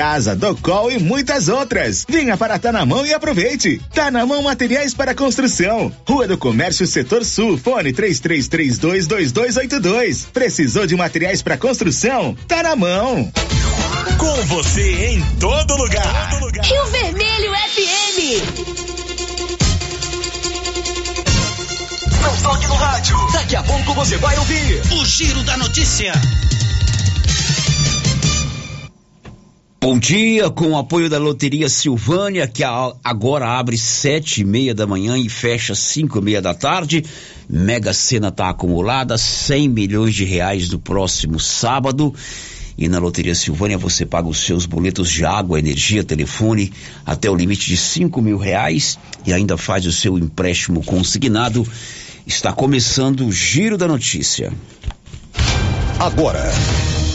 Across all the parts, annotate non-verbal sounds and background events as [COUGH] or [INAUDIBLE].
Casa, Docol e muitas outras. Venha para Tá na Mão e aproveite. Tá na Mão Materiais para Construção. Rua do Comércio, Setor Sul. Fone 33322282. Precisou de materiais para construção? Tá na mão. Com você em todo lugar. Todo lugar. Rio Vermelho FM. Não toque no rádio. Daqui a pouco você vai ouvir o Giro da Notícia. Bom dia, com o apoio da Loteria Silvânia, que agora abre sete e meia da manhã e fecha cinco e meia da tarde. Mega Sena está acumulada, 100 milhões de reais no próximo sábado. E na Loteria Silvânia você paga os seus boletos de água, energia, telefone até o limite de cinco mil reais e ainda faz o seu empréstimo consignado. Está começando o Giro da Notícia. Agora.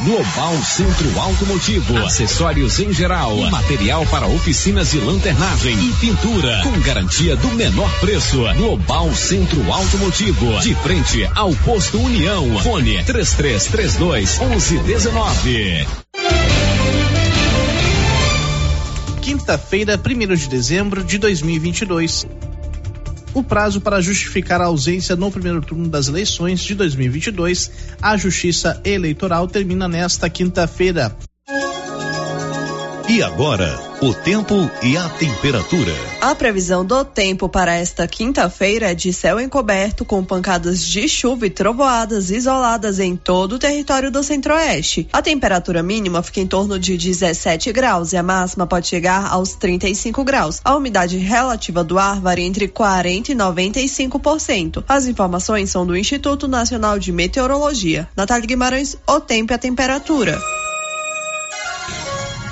Global Centro Automotivo, acessórios em geral, material para oficinas de lanternagem e pintura, com garantia do menor preço. Global Centro Automotivo, de frente ao posto União. Fone 3332 1119. Quinta-feira, 1 de dezembro de 2022 o prazo para justificar a ausência no primeiro turno das eleições de 2022 à Justiça Eleitoral termina nesta quinta-feira. E agora, o tempo e a temperatura. A previsão do tempo para esta quinta-feira é de céu encoberto com pancadas de chuva e trovoadas isoladas em todo o território do Centro-Oeste. A temperatura mínima fica em torno de 17 graus e a máxima pode chegar aos 35 graus. A umidade relativa do ar varia entre 40 e 95%. As informações são do Instituto Nacional de Meteorologia. Natália Guimarães, o tempo e a temperatura.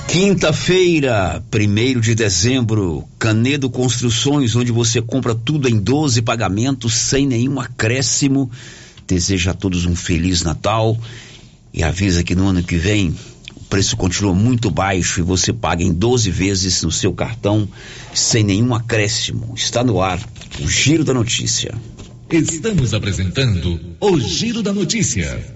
Quinta-feira, 1 de dezembro, Canedo Construções, onde você compra tudo em 12 pagamentos sem nenhum acréscimo. Deseja a todos um feliz Natal e avisa que no ano que vem o preço continua muito baixo e você paga em 12 vezes no seu cartão sem nenhum acréscimo. Está no ar o Giro da Notícia. Estamos apresentando o Giro da Notícia.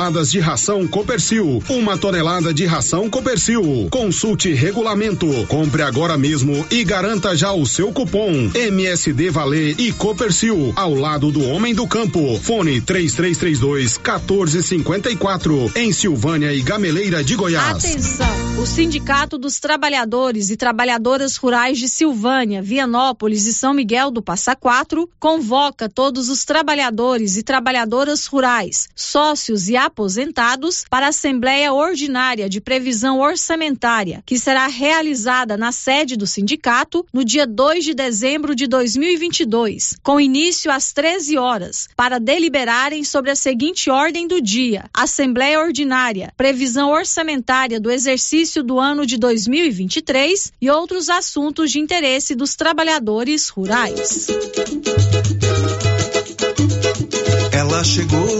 toneladas de ração Copercil. Uma tonelada de ração Copercil. Consulte regulamento. Compre agora mesmo e garanta já o seu cupom MSD Valer e Copercil ao lado do homem do campo. Fone 3332 1454 em Silvânia e Gameleira de Goiás. Atenção! O Sindicato dos Trabalhadores e Trabalhadoras Rurais de Silvânia, Vianópolis e São Miguel do Passa Quatro convoca todos os trabalhadores e trabalhadoras rurais, sócios e aposentados para a Assembleia Ordinária de Previsão Orçamentária, que será realizada na sede do sindicato no dia 2 de dezembro de 2022, com início às 13 horas, para deliberarem sobre a seguinte ordem do dia: Assembleia Ordinária, Previsão Orçamentária do exercício do ano de 2023 e outros assuntos de interesse dos trabalhadores rurais. Ela chegou,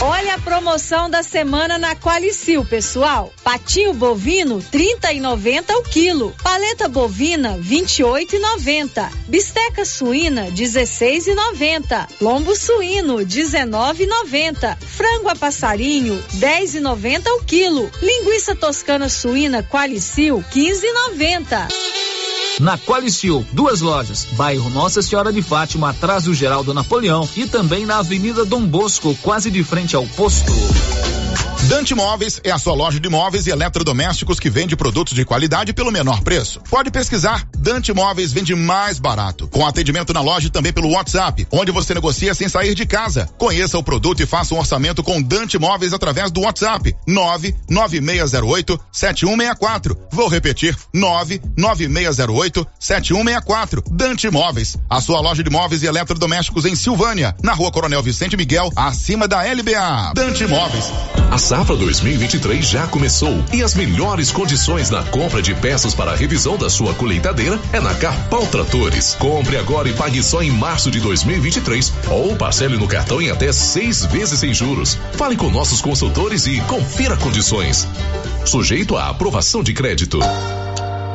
Olha a promoção da semana na Qualicil, pessoal. Patinho bovino, 30,90 o quilo. Paleta bovina, 28,90. Bisteca suína, 16,90. Lombo suíno, 19,90. Frango a passarinho, 10,90 o quilo. Linguiça toscana suína Qualicil, 15,90. Na Qualicil, duas lojas, bairro Nossa Senhora de Fátima, atrás do Geraldo Napoleão e também na Avenida Dom Bosco, quase de frente ao posto. Dante Móveis é a sua loja de móveis e eletrodomésticos que vende produtos de qualidade pelo menor preço. Pode pesquisar, Dante Móveis vende mais barato, com atendimento na loja e também pelo WhatsApp, onde você negocia sem sair de casa. Conheça o produto e faça um orçamento com Dante Móveis através do WhatsApp 99608 7164. Vou repetir, 99608 7164. Dante Móveis, a sua loja de móveis e eletrodomésticos em Silvânia, na Rua Coronel Vicente Miguel, acima da LBA. Dante Móveis. A safra 2023 já começou e as melhores condições na compra de peças para a revisão da sua colheitadeira é na Carpal Tratores. Compre agora e pague só em março de 2023 ou parcele no cartão em até seis vezes sem juros. Fale com nossos consultores e confira condições. Sujeito à aprovação de crédito.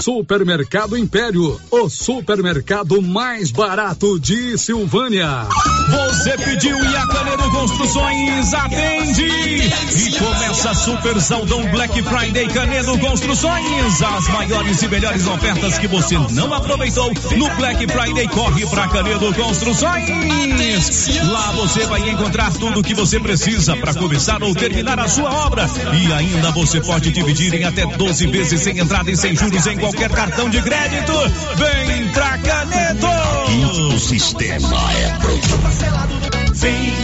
Supermercado Império, o supermercado mais barato de Silvânia. Você pediu e a Canedo Construções atende. E começa Super Saldão Black Friday Canedo Construções. As maiores e melhores ofertas que você não aproveitou no Black Friday. Corre para Canedo Construções. Lá você vai encontrar tudo o que você precisa para começar ou terminar a sua obra. E ainda você pode dividir em até 12 vezes sem entrada e sem juros em qualquer cartão de crédito. Vem pra Canedo. O sistema é pronto. Vem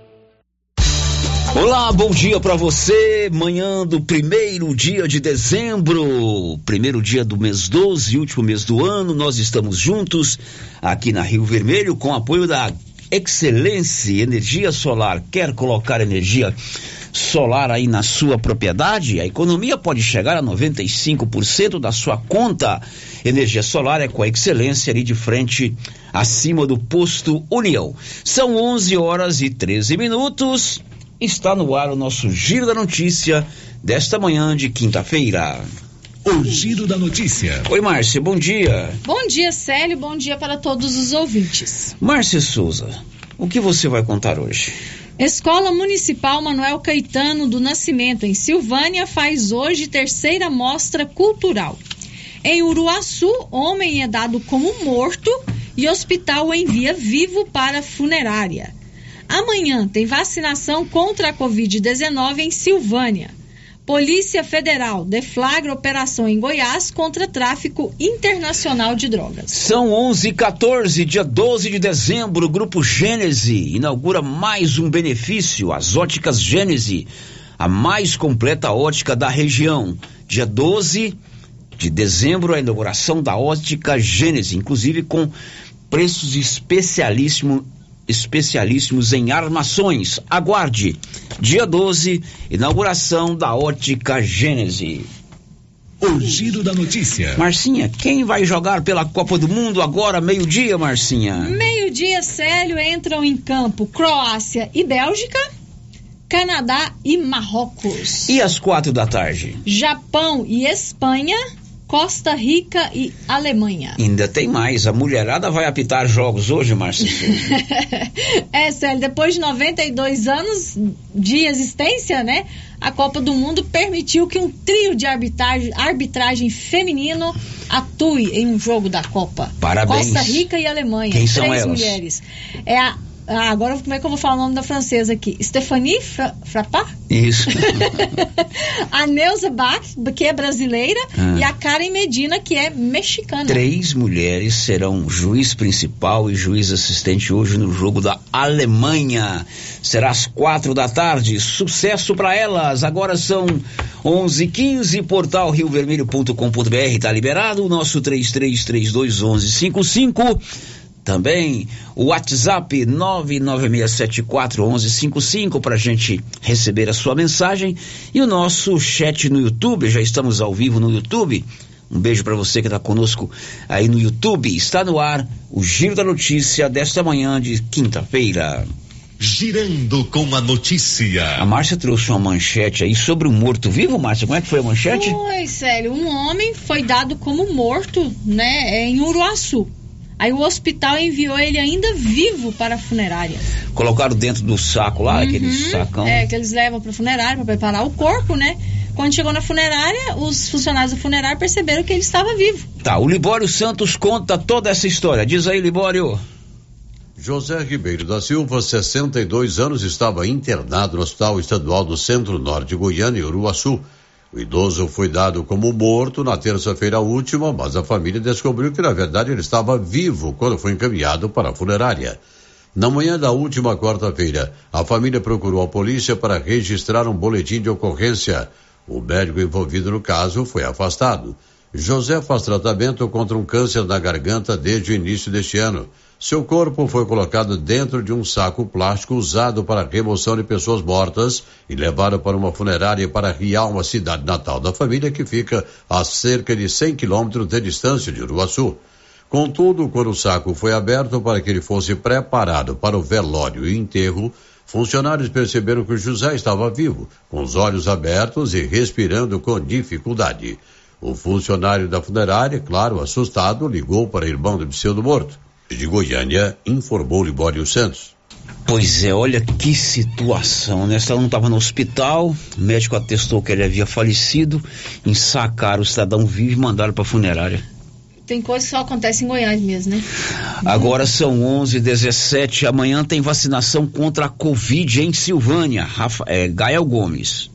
Olá, bom dia para você. Manhã do primeiro dia de dezembro, primeiro dia do mês 12, último mês do ano. Nós estamos juntos aqui na Rio Vermelho com apoio da Excelência Energia Solar. Quer colocar energia solar aí na sua propriedade? A economia pode chegar a 95% da sua conta. Energia solar é com a Excelência ali de frente, acima do posto União. São 11 horas e 13 minutos. Está no ar o nosso Giro da Notícia desta manhã de quinta-feira. O Giro da Notícia. Oi, Márcia, bom dia. Bom dia, Célio. Bom dia para todos os ouvintes. Márcia Souza, o que você vai contar hoje? Escola Municipal Manuel Caetano do Nascimento, em Silvânia, faz hoje terceira mostra cultural. Em Uruaçu, homem é dado como morto e hospital envia vivo para funerária. Amanhã tem vacinação contra a Covid-19 em Silvânia. Polícia Federal deflagra operação em Goiás contra tráfico internacional de drogas. São 11 e 14, dia 12 de dezembro, o Grupo Gênese inaugura mais um benefício, as óticas Gênese, a mais completa ótica da região. Dia 12, de dezembro, a inauguração da ótica Gênese, inclusive com preços especialíssimo, especialíssimos em armações. Aguarde, dia 12, inauguração da ótica Gênese. O giro da notícia. Marcinha, quem vai jogar pela Copa do Mundo agora, meio-dia, Marcinha? Meio-dia, Célio, entram em campo Croácia e Bélgica, Canadá e Marrocos. E às quatro da tarde? Japão e Espanha, Costa Rica e Alemanha. Ainda tem mais. A mulherada vai apitar jogos hoje, Márcia [LAUGHS] é, Célio, depois de 92 anos de existência, né? A Copa do Mundo permitiu que um trio de arbitragem, arbitragem feminino atue em um jogo da Copa. Parabéns. Costa Rica e Alemanha. Quem três são elas? mulheres. É a ah, agora como é que eu vou falar o nome da francesa aqui? Stephanie Fra Frappard? Isso. [LAUGHS] a Neuza Bach, que é brasileira, Ah. e a Karen Medina, que é mexicana. Três mulheres serão juiz principal e juiz assistente hoje no jogo da Alemanha. Será às quatro da tarde. Sucesso para elas. Agora são 11:15. Portal riovermelho.com.br tá liberado. O nosso 33321155. Também o WhatsApp 996741155 para gente receber a sua mensagem e o nosso chat no YouTube. Já estamos ao vivo no YouTube. Um beijo para você que está conosco aí no YouTube. Está no ar o Giro da Notícia desta manhã de quinta-feira. Girando com a notícia. A Márcia trouxe uma manchete aí sobre o morto-vivo, Márcia. Como é que foi a manchete? Foi, sério. Um homem foi dado como morto, né, em Uruaçu. Aí o hospital enviou ele ainda vivo para a funerária. Colocaram dentro do saco lá, aquele sacão. É, que eles levam para a funerária para preparar o corpo, né? Quando chegou na funerária, os funcionários da funerária perceberam que ele estava vivo. Tá, o Libório Santos conta toda essa história. Diz aí, Libório. José Ribeiro da Silva, 62 anos, estava internado no Hospital Estadual do Centro-Norte de Goiânia, Uruaçu. O idoso foi dado como morto na terça-feira última, mas a família descobriu que, na verdade, ele estava vivo quando foi encaminhado para a funerária. Na manhã da última quarta-feira, a família procurou a polícia para registrar um boletim de ocorrência. O médico envolvido no caso foi afastado. José faz tratamento contra um câncer na garganta desde o início deste ano. Seu corpo foi colocado dentro de um saco plástico usado para remoção de pessoas mortas e levado para uma funerária para Rial, uma cidade natal da família que fica a cerca de 100 quilômetros de distância de Uruaçu. Contudo, quando o saco foi aberto para que ele fosse preparado para o velório e enterro, funcionários perceberam que o José estava vivo, com os olhos abertos e respirando com dificuldade. O funcionário da funerária, claro, assustado, ligou para o irmão do pseudo morto. De Goiânia, informou Libório Santos. Pois é, olha que situação, né? Ela não estava no hospital, o médico atestou que ele havia falecido, ensacaram o cidadão vivo e mandaram para funerária. Tem coisa que só acontece em Goiás mesmo, né? Agora são 11 17 amanhã tem vacinação contra a Covid em Silvânia. Rafa, é, Gael Gomes.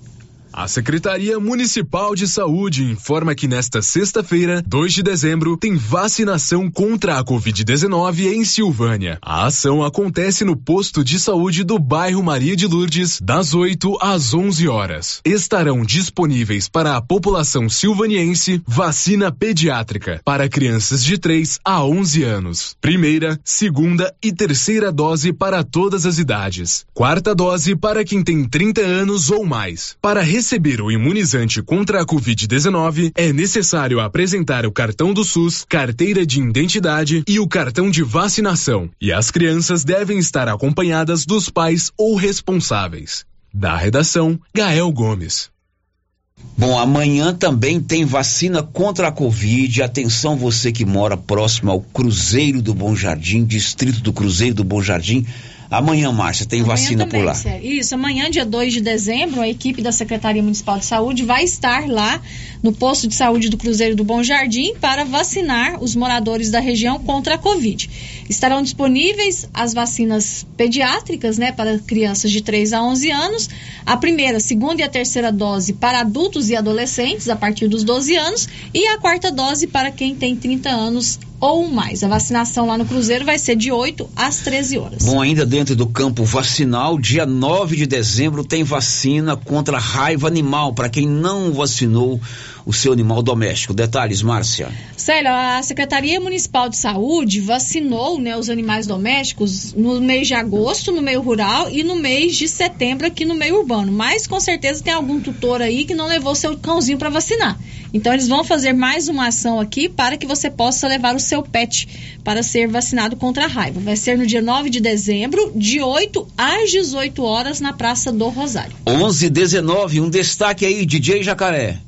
A Secretaria Municipal de Saúde informa que nesta sexta-feira, 2 de dezembro, tem vacinação contra a Covid-19 em Silvânia. A ação acontece no posto de saúde do bairro Maria de Lourdes, das 8 às 11 horas. Estarão disponíveis para a população silvaniense vacina pediátrica para crianças de 3 a 11 anos. Primeira, segunda e terceira dose para todas as idades. Quarta dose para quem tem 30 anos ou mais. Para receber o imunizante contra a Covid-19, é necessário apresentar o cartão do SUS, carteira de identidade e o cartão de vacinação. E as crianças devem estar acompanhadas dos pais ou responsáveis. Da redação, Gael Gomes. Bom, amanhã também tem vacina contra a Covid. Atenção, você que mora próximo ao Cruzeiro do Bom Jardim, distrito do Cruzeiro do Bom Jardim. Amanhã, Márcia, tem Amanhã vacina também, por lá. sério. Isso, amanhã, dia 2 de dezembro, a equipe da Secretaria Municipal de Saúde vai estar lá no posto de saúde do Cruzeiro do Bom Jardim para vacinar os moradores da região contra a Covid. Estarão disponíveis as vacinas pediátricas, né, para crianças de 3 a 11 anos, a primeira, segunda e a terceira dose para adultos e adolescentes a partir dos 12 anos e a quarta dose para quem tem 30 anos ou mais. A vacinação lá no Cruzeiro vai ser de 8 às 13 horas. Bom, ainda dentro do campo vacinal, dia 9 de dezembro tem vacina contra raiva animal para quem não vacinou o seu animal doméstico. Detalhes, Márcia. Célio, a Secretaria Municipal de Saúde vacinou né, os animais domésticos no mês de agosto, no meio rural, e no mês de setembro aqui no meio urbano. Mas com certeza tem algum tutor aí que não levou seu cãozinho para vacinar. Então eles vão fazer mais uma ação aqui para que você possa levar o seu pet para ser vacinado contra a raiva. Vai ser no dia 9 de dezembro, de 8 às 18 horas, na Praça do Rosário. 11 19 um destaque aí, DJ Jacaré.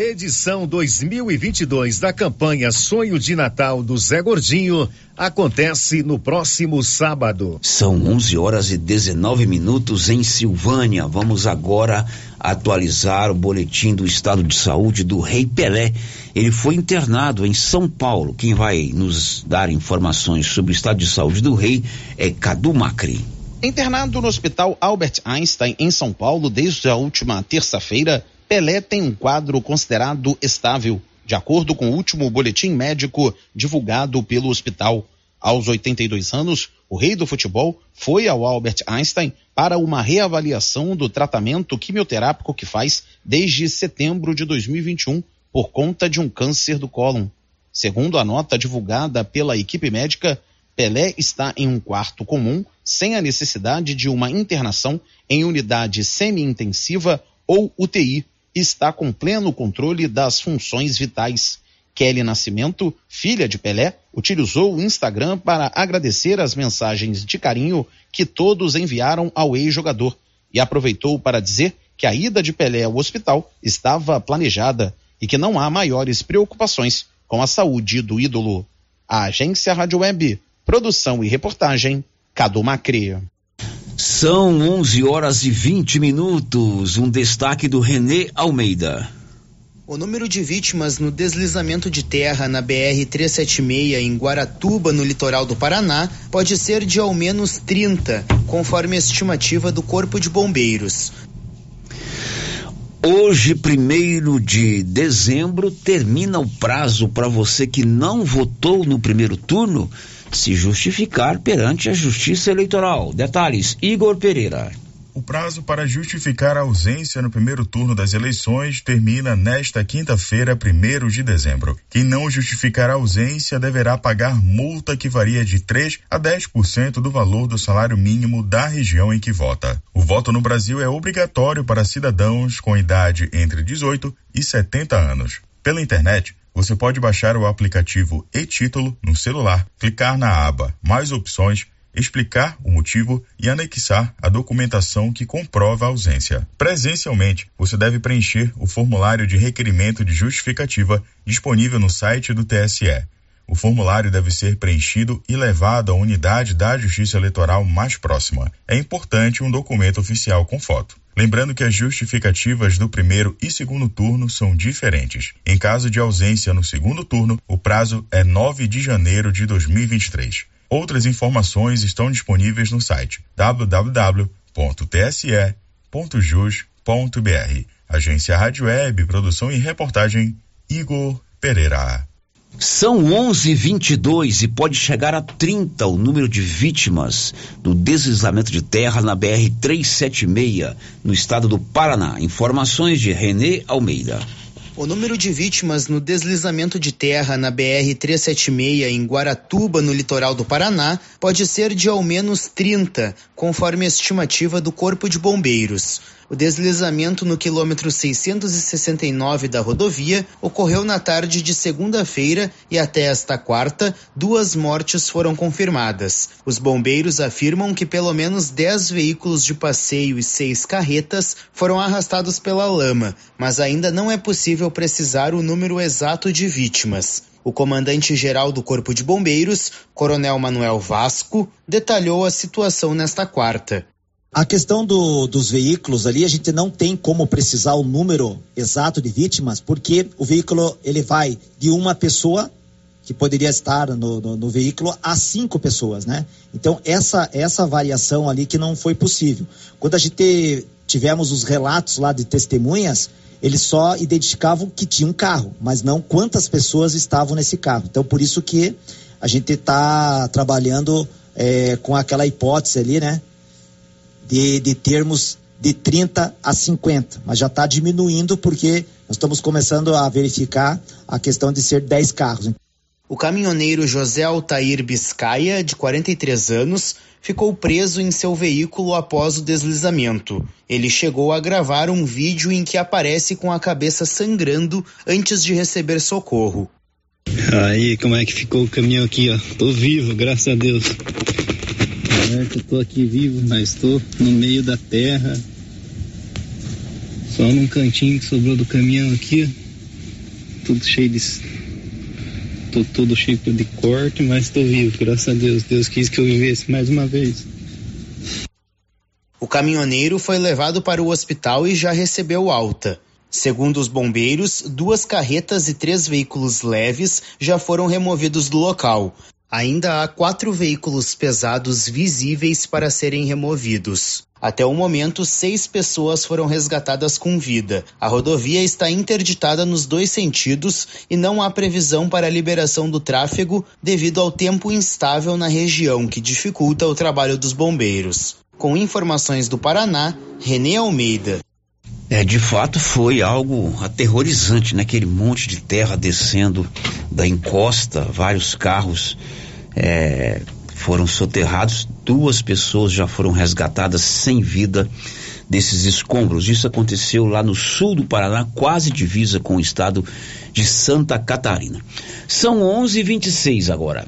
Edição 2022 da campanha Sonho de Natal do Zé Gordinho acontece no próximo sábado. São 11 horas e 19 minutos em Silvânia. Vamos agora atualizar o boletim do estado de saúde do Rei Pelé. Ele foi internado em São Paulo. Quem vai nos dar informações sobre o estado de saúde do Rei é Cadu Macri. Internado no Hospital Albert Einstein, em São Paulo, desde a última terça-feira, Pelé tem um quadro considerado estável, de acordo com o último boletim médico divulgado pelo hospital. Aos 82 anos, o rei do futebol foi ao Albert Einstein para uma reavaliação do tratamento quimioterápico que faz desde setembro de 2021 por conta de um câncer do cólon. Segundo a nota divulgada pela equipe médica, Pelé está em um quarto comum, sem a necessidade de uma internação em unidade semi-intensiva ou UTI está com pleno controle das funções vitais. Kelly Nascimento, filha de Pelé, utilizou o Instagram para agradecer as mensagens de carinho que todos enviaram ao ex-jogador e aproveitou para dizer que a ida de Pelé ao hospital estava planejada e que não há maiores preocupações com a saúde do ídolo. A agência Rádio Web, produção e reportagem, Cadu Macri. São 11 horas e 20 minutos. Um destaque do Renê Almeida. O número de vítimas no deslizamento de terra na BR-376 em Guaratuba, no litoral do Paraná, pode ser de ao menos 30, conforme a estimativa do Corpo de Bombeiros. Hoje, primeiro de dezembro, termina o prazo para você que não votou no primeiro turno se justificar perante a Justiça Eleitoral. Detalhes, Igor Pereira. O prazo para justificar a ausência no primeiro turno das eleições termina nesta quinta-feira, 1 de dezembro. Quem não justificar a ausência deverá pagar multa que varia de 3 a 10% do valor do salário mínimo da região em que vota. O voto no Brasil é obrigatório para cidadãos com idade entre 18 e 70 anos. Pela internet, você pode baixar o aplicativo e-título no celular, clicar na aba Mais opções, explicar o motivo e anexar a documentação que comprova a ausência. Presencialmente, você deve preencher o formulário de requerimento de justificativa disponível no site do TSE. O formulário deve ser preenchido e levado à unidade da Justiça Eleitoral mais próxima. É importante um documento oficial com foto. Lembrando que as justificativas do primeiro e segundo turno são diferentes. Em caso de ausência no segundo turno, o prazo é 9 de janeiro de 2023. Outras informações estão disponíveis no site www.tse.jus.br. Agência Rádio Web, produção e reportagem Igor Pereira. São 11:22 e pode chegar a 30 o número de vítimas do deslizamento de terra na BR 376 no estado do Paraná. Informações de Renê Almeida. O número de vítimas no deslizamento de terra na BR-376 em Guaratuba, no litoral do Paraná, pode ser de ao menos 30, conforme a estimativa do Corpo de Bombeiros. O deslizamento no quilômetro 669 da rodovia ocorreu na tarde de segunda-feira e até esta quarta, duas mortes foram confirmadas. Os bombeiros afirmam que pelo menos 10 veículos de passeio e seis carretas foram arrastados pela lama, mas ainda não é possível precisar o número exato de vítimas. O comandante-geral do Corpo de Bombeiros, Coronel Manuel Vasco, detalhou a situação nesta quarta. A questão do, dos veículos ali, a gente não tem como precisar o número exato de vítimas, porque o veículo ele vai de uma pessoa que poderia estar no, no, no, veículo a cinco pessoas, né? Então, essa, essa variação ali que não foi possível. Quando a gente tivemos os relatos lá de testemunhas, eles só identificavam que tinha um carro, mas não quantas pessoas estavam nesse carro. Então, por isso que a gente está trabalhando é, com aquela hipótese ali, né? De, de termos de 30 a 50, mas já está diminuindo porque nós estamos começando a verificar a questão de ser 10 carros. O caminhoneiro José Altair Biscaia, de 43 anos, ficou preso em seu veículo após o deslizamento. Ele chegou a gravar um vídeo em que aparece com a cabeça sangrando antes de receber socorro. Aí, como é que ficou o caminhão aqui, ó? Tô vivo, graças a Deus. Certo, tô aqui vivo, mas tô no meio da terra. Só num cantinho que sobrou do caminhão aqui. Tudo cheio de tô todo cheio de corte, mas estou vivo, graças a Deus. Deus quis que eu vivesse mais uma vez. O caminhoneiro foi levado para o hospital e já recebeu alta. Segundo os bombeiros, duas carretas e três veículos leves já foram removidos do local. Ainda há quatro veículos pesados visíveis para serem removidos. Até o momento, seis pessoas foram resgatadas com vida. A rodovia está interditada nos dois sentidos e não há previsão para a liberação do tráfego devido ao tempo instável na região, que dificulta o trabalho dos bombeiros. Com informações do Paraná, Renê Almeida. É, de fato foi algo aterrorizante, né? Aquele monte de terra descendo da encosta, vários carros é, foram soterrados, duas pessoas já foram resgatadas sem vida desses escombros. Isso aconteceu lá no sul do Paraná, quase divisa com o estado de Santa Catarina. São 11:26 agora.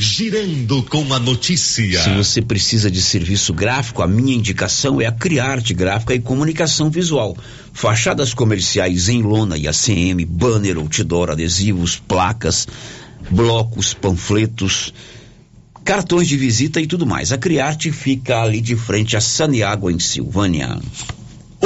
Girando com a notícia. Se você precisa de serviço gráfico, a minha indicação é a Criarte Gráfica e Comunicação Visual. Fachadas comerciais em lona e ACM, banner, outdoor, adesivos, placas, blocos, panfletos, cartões de visita e tudo mais. A Criarte fica ali de frente a Saniágua, em Silvânia.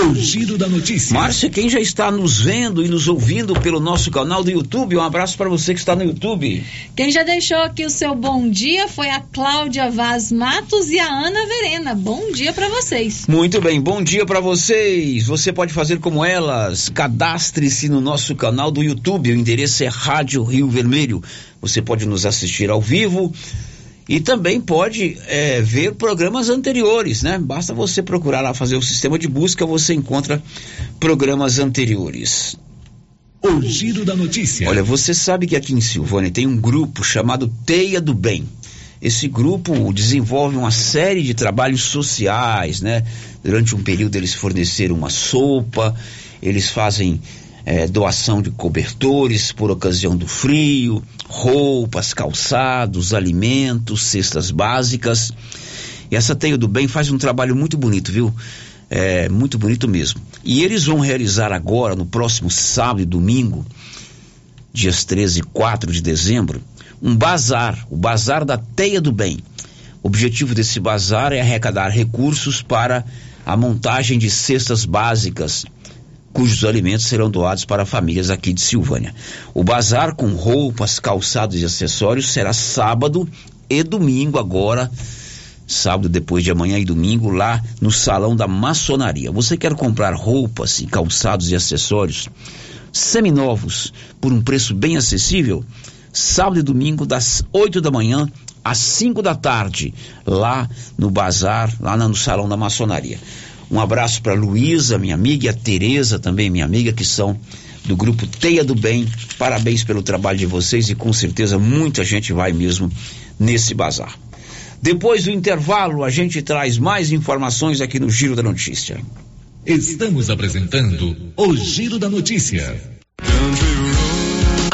O giro da notícia. Márcia, quem já está nos vendo e nos ouvindo pelo nosso canal do YouTube, um abraço para você que está no YouTube. Quem já deixou aqui o seu bom dia foi a Cláudia Vaz Matos e a Ana Verena. Bom dia para vocês. Muito bem, bom dia para vocês. Você pode fazer como elas. Cadastre-se no nosso canal do YouTube. O endereço é Rádio Rio Vermelho. Você pode nos assistir ao vivo e também pode é, ver programas anteriores, né? Basta você procurar lá fazer o sistema de busca, você encontra programas anteriores. O giro da notícia. Olha, você sabe que aqui em Silvânia tem um grupo chamado Teia do Bem. Esse grupo desenvolve uma série de trabalhos sociais, né? Durante um período eles forneceram uma sopa, eles fazem é, doação de cobertores por ocasião do frio, roupas, calçados, alimentos, cestas básicas. E essa Teia do Bem faz um trabalho muito bonito, viu? É, muito bonito mesmo. E eles vão realizar agora, no próximo sábado e domingo, dias 13 e 4 de dezembro, um bazar, o Bazar da Teia do Bem. O objetivo desse bazar é arrecadar recursos para a montagem de cestas básicas cujos alimentos serão doados para famílias aqui de Silvânia. O bazar com roupas, calçados e acessórios será sábado e domingo agora, sábado depois de amanhã e domingo lá no salão da maçonaria. Você quer comprar roupas e calçados e acessórios seminovos por um preço bem acessível? Sábado e domingo das 8 da manhã às 5 da tarde, lá no bazar, lá no salão da maçonaria. Um abraço para Luísa, minha amiga, e a Tereza também, minha amiga, que são do grupo Teia do Bem. Parabéns pelo trabalho de vocês e com certeza muita gente vai mesmo nesse bazar. Depois do intervalo, a gente traz mais informações aqui no Giro da Notícia. Estamos apresentando o Giro da Notícia.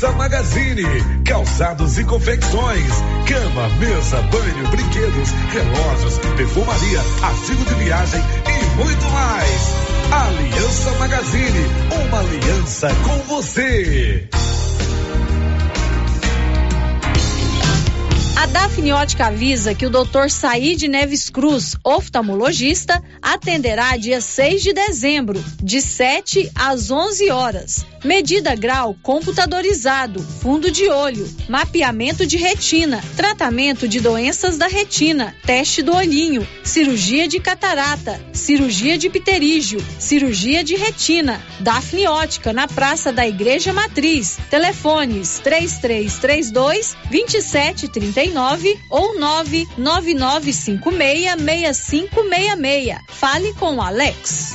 Aliança Magazine, calçados e confecções, cama, mesa, banho, brinquedos, relógios, perfumaria, artigo de viagem e muito mais. Aliança Magazine, uma aliança com você. A Dafniótica avisa que o Dr. Said Neves Cruz, oftalmologista, atenderá dia 6 de dezembro, de 7 às 11 horas. Medida grau computadorizado, fundo de olho, mapeamento de retina, tratamento de doenças da retina, teste do olhinho, cirurgia de catarata, cirurgia de pterígio, cirurgia de retina. Dafniótica na Praça da Igreja Matriz. Telefones 3332 2739 ou 999566566. Fale com Alex.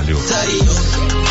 trabalho.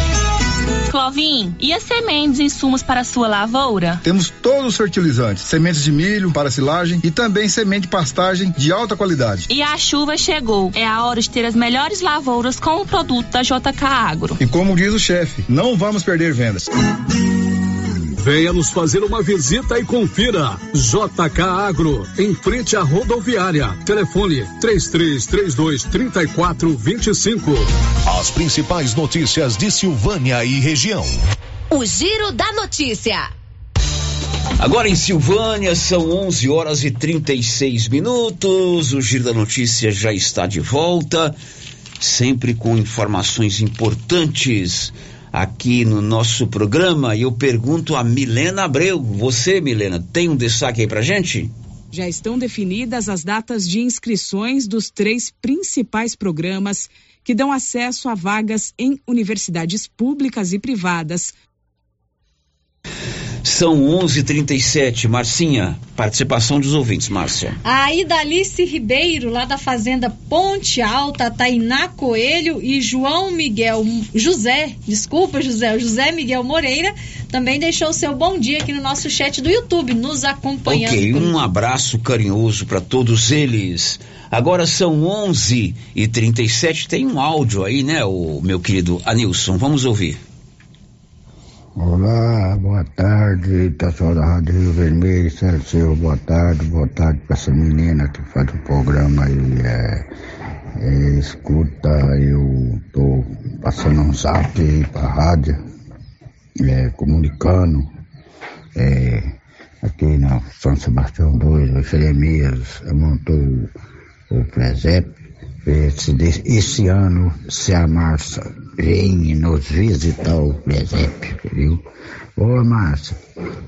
Clovin, e as sementes e insumos para a sua lavoura? Temos todos os fertilizantes, sementes de milho para silagem e também semente de pastagem de alta qualidade. E a chuva chegou. É a hora de ter as melhores lavouras com o produto da JK Agro. E como diz o chefe, não vamos perder vendas. Venha nos fazer uma visita e confira. JK Agro, em frente à rodoviária. Telefone 3332 3425. As principais notícias de Silvânia e região. O Giro da Notícia. Agora em Silvânia são 11 horas e 36 minutos. O Giro da Notícia já está de volta, sempre com informações importantes aqui no nosso programa. E eu pergunto a Milena Abreu. Você, Milena, tem um destaque aí pra gente? Já estão definidas as datas de inscrições dos três principais programas que dão acesso a vagas em universidades públicas e privadas. São 11:37, Marcinha. Participação dos ouvintes, Márcia. A Idalice Ribeiro, lá da Fazenda Ponte Alta, Tainá Coelho e João Miguel José, desculpa, José, José Miguel Moreira, também deixou seu bom dia aqui no nosso chat do YouTube, nos acompanhando. Ok, um abraço carinhoso para todos eles. Agora são 11 e 37 tem um áudio aí, né, o meu querido Anilson? Vamos ouvir. Olá, boa tarde, pessoal da Rádio Rio Vermelho, Sérgio, boa tarde, boa tarde para essa menina que faz o programa aí, é, é, escuta, eu tô passando um zap aí pra rádio, é, comunicando, é, aqui na São Sebastião 2, o Jeremias montou o presépio, esse, ano, se a Márcia vem nos visitar o presépio, viu? Ô Márcia,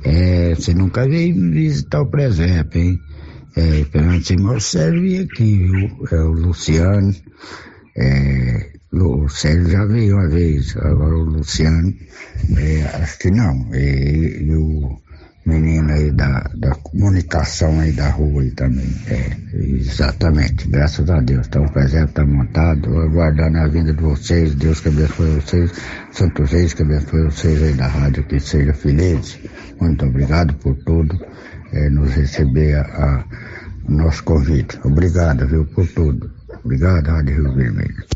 é, você nunca veio visitar o presépio, hein? É, Fernando Simão serve aqui, viu? É o Luciano, é, o Sérgio já veio uma vez, agora o Luciano, é, acho que não, é, e menina aí da, da comunicação aí da rua aí também. É, exatamente, graças a Deus. Então o presépio está montado, aguardando a vinda de vocês, Deus que abençoe vocês, Santos Reis que abençoe vocês aí da rádio, que seja feliz. Muito obrigado por tudo, é, nos receber a, a, nosso convite. Obrigado, viu, por tudo. Obrigado, Rádio Rio Vermelho.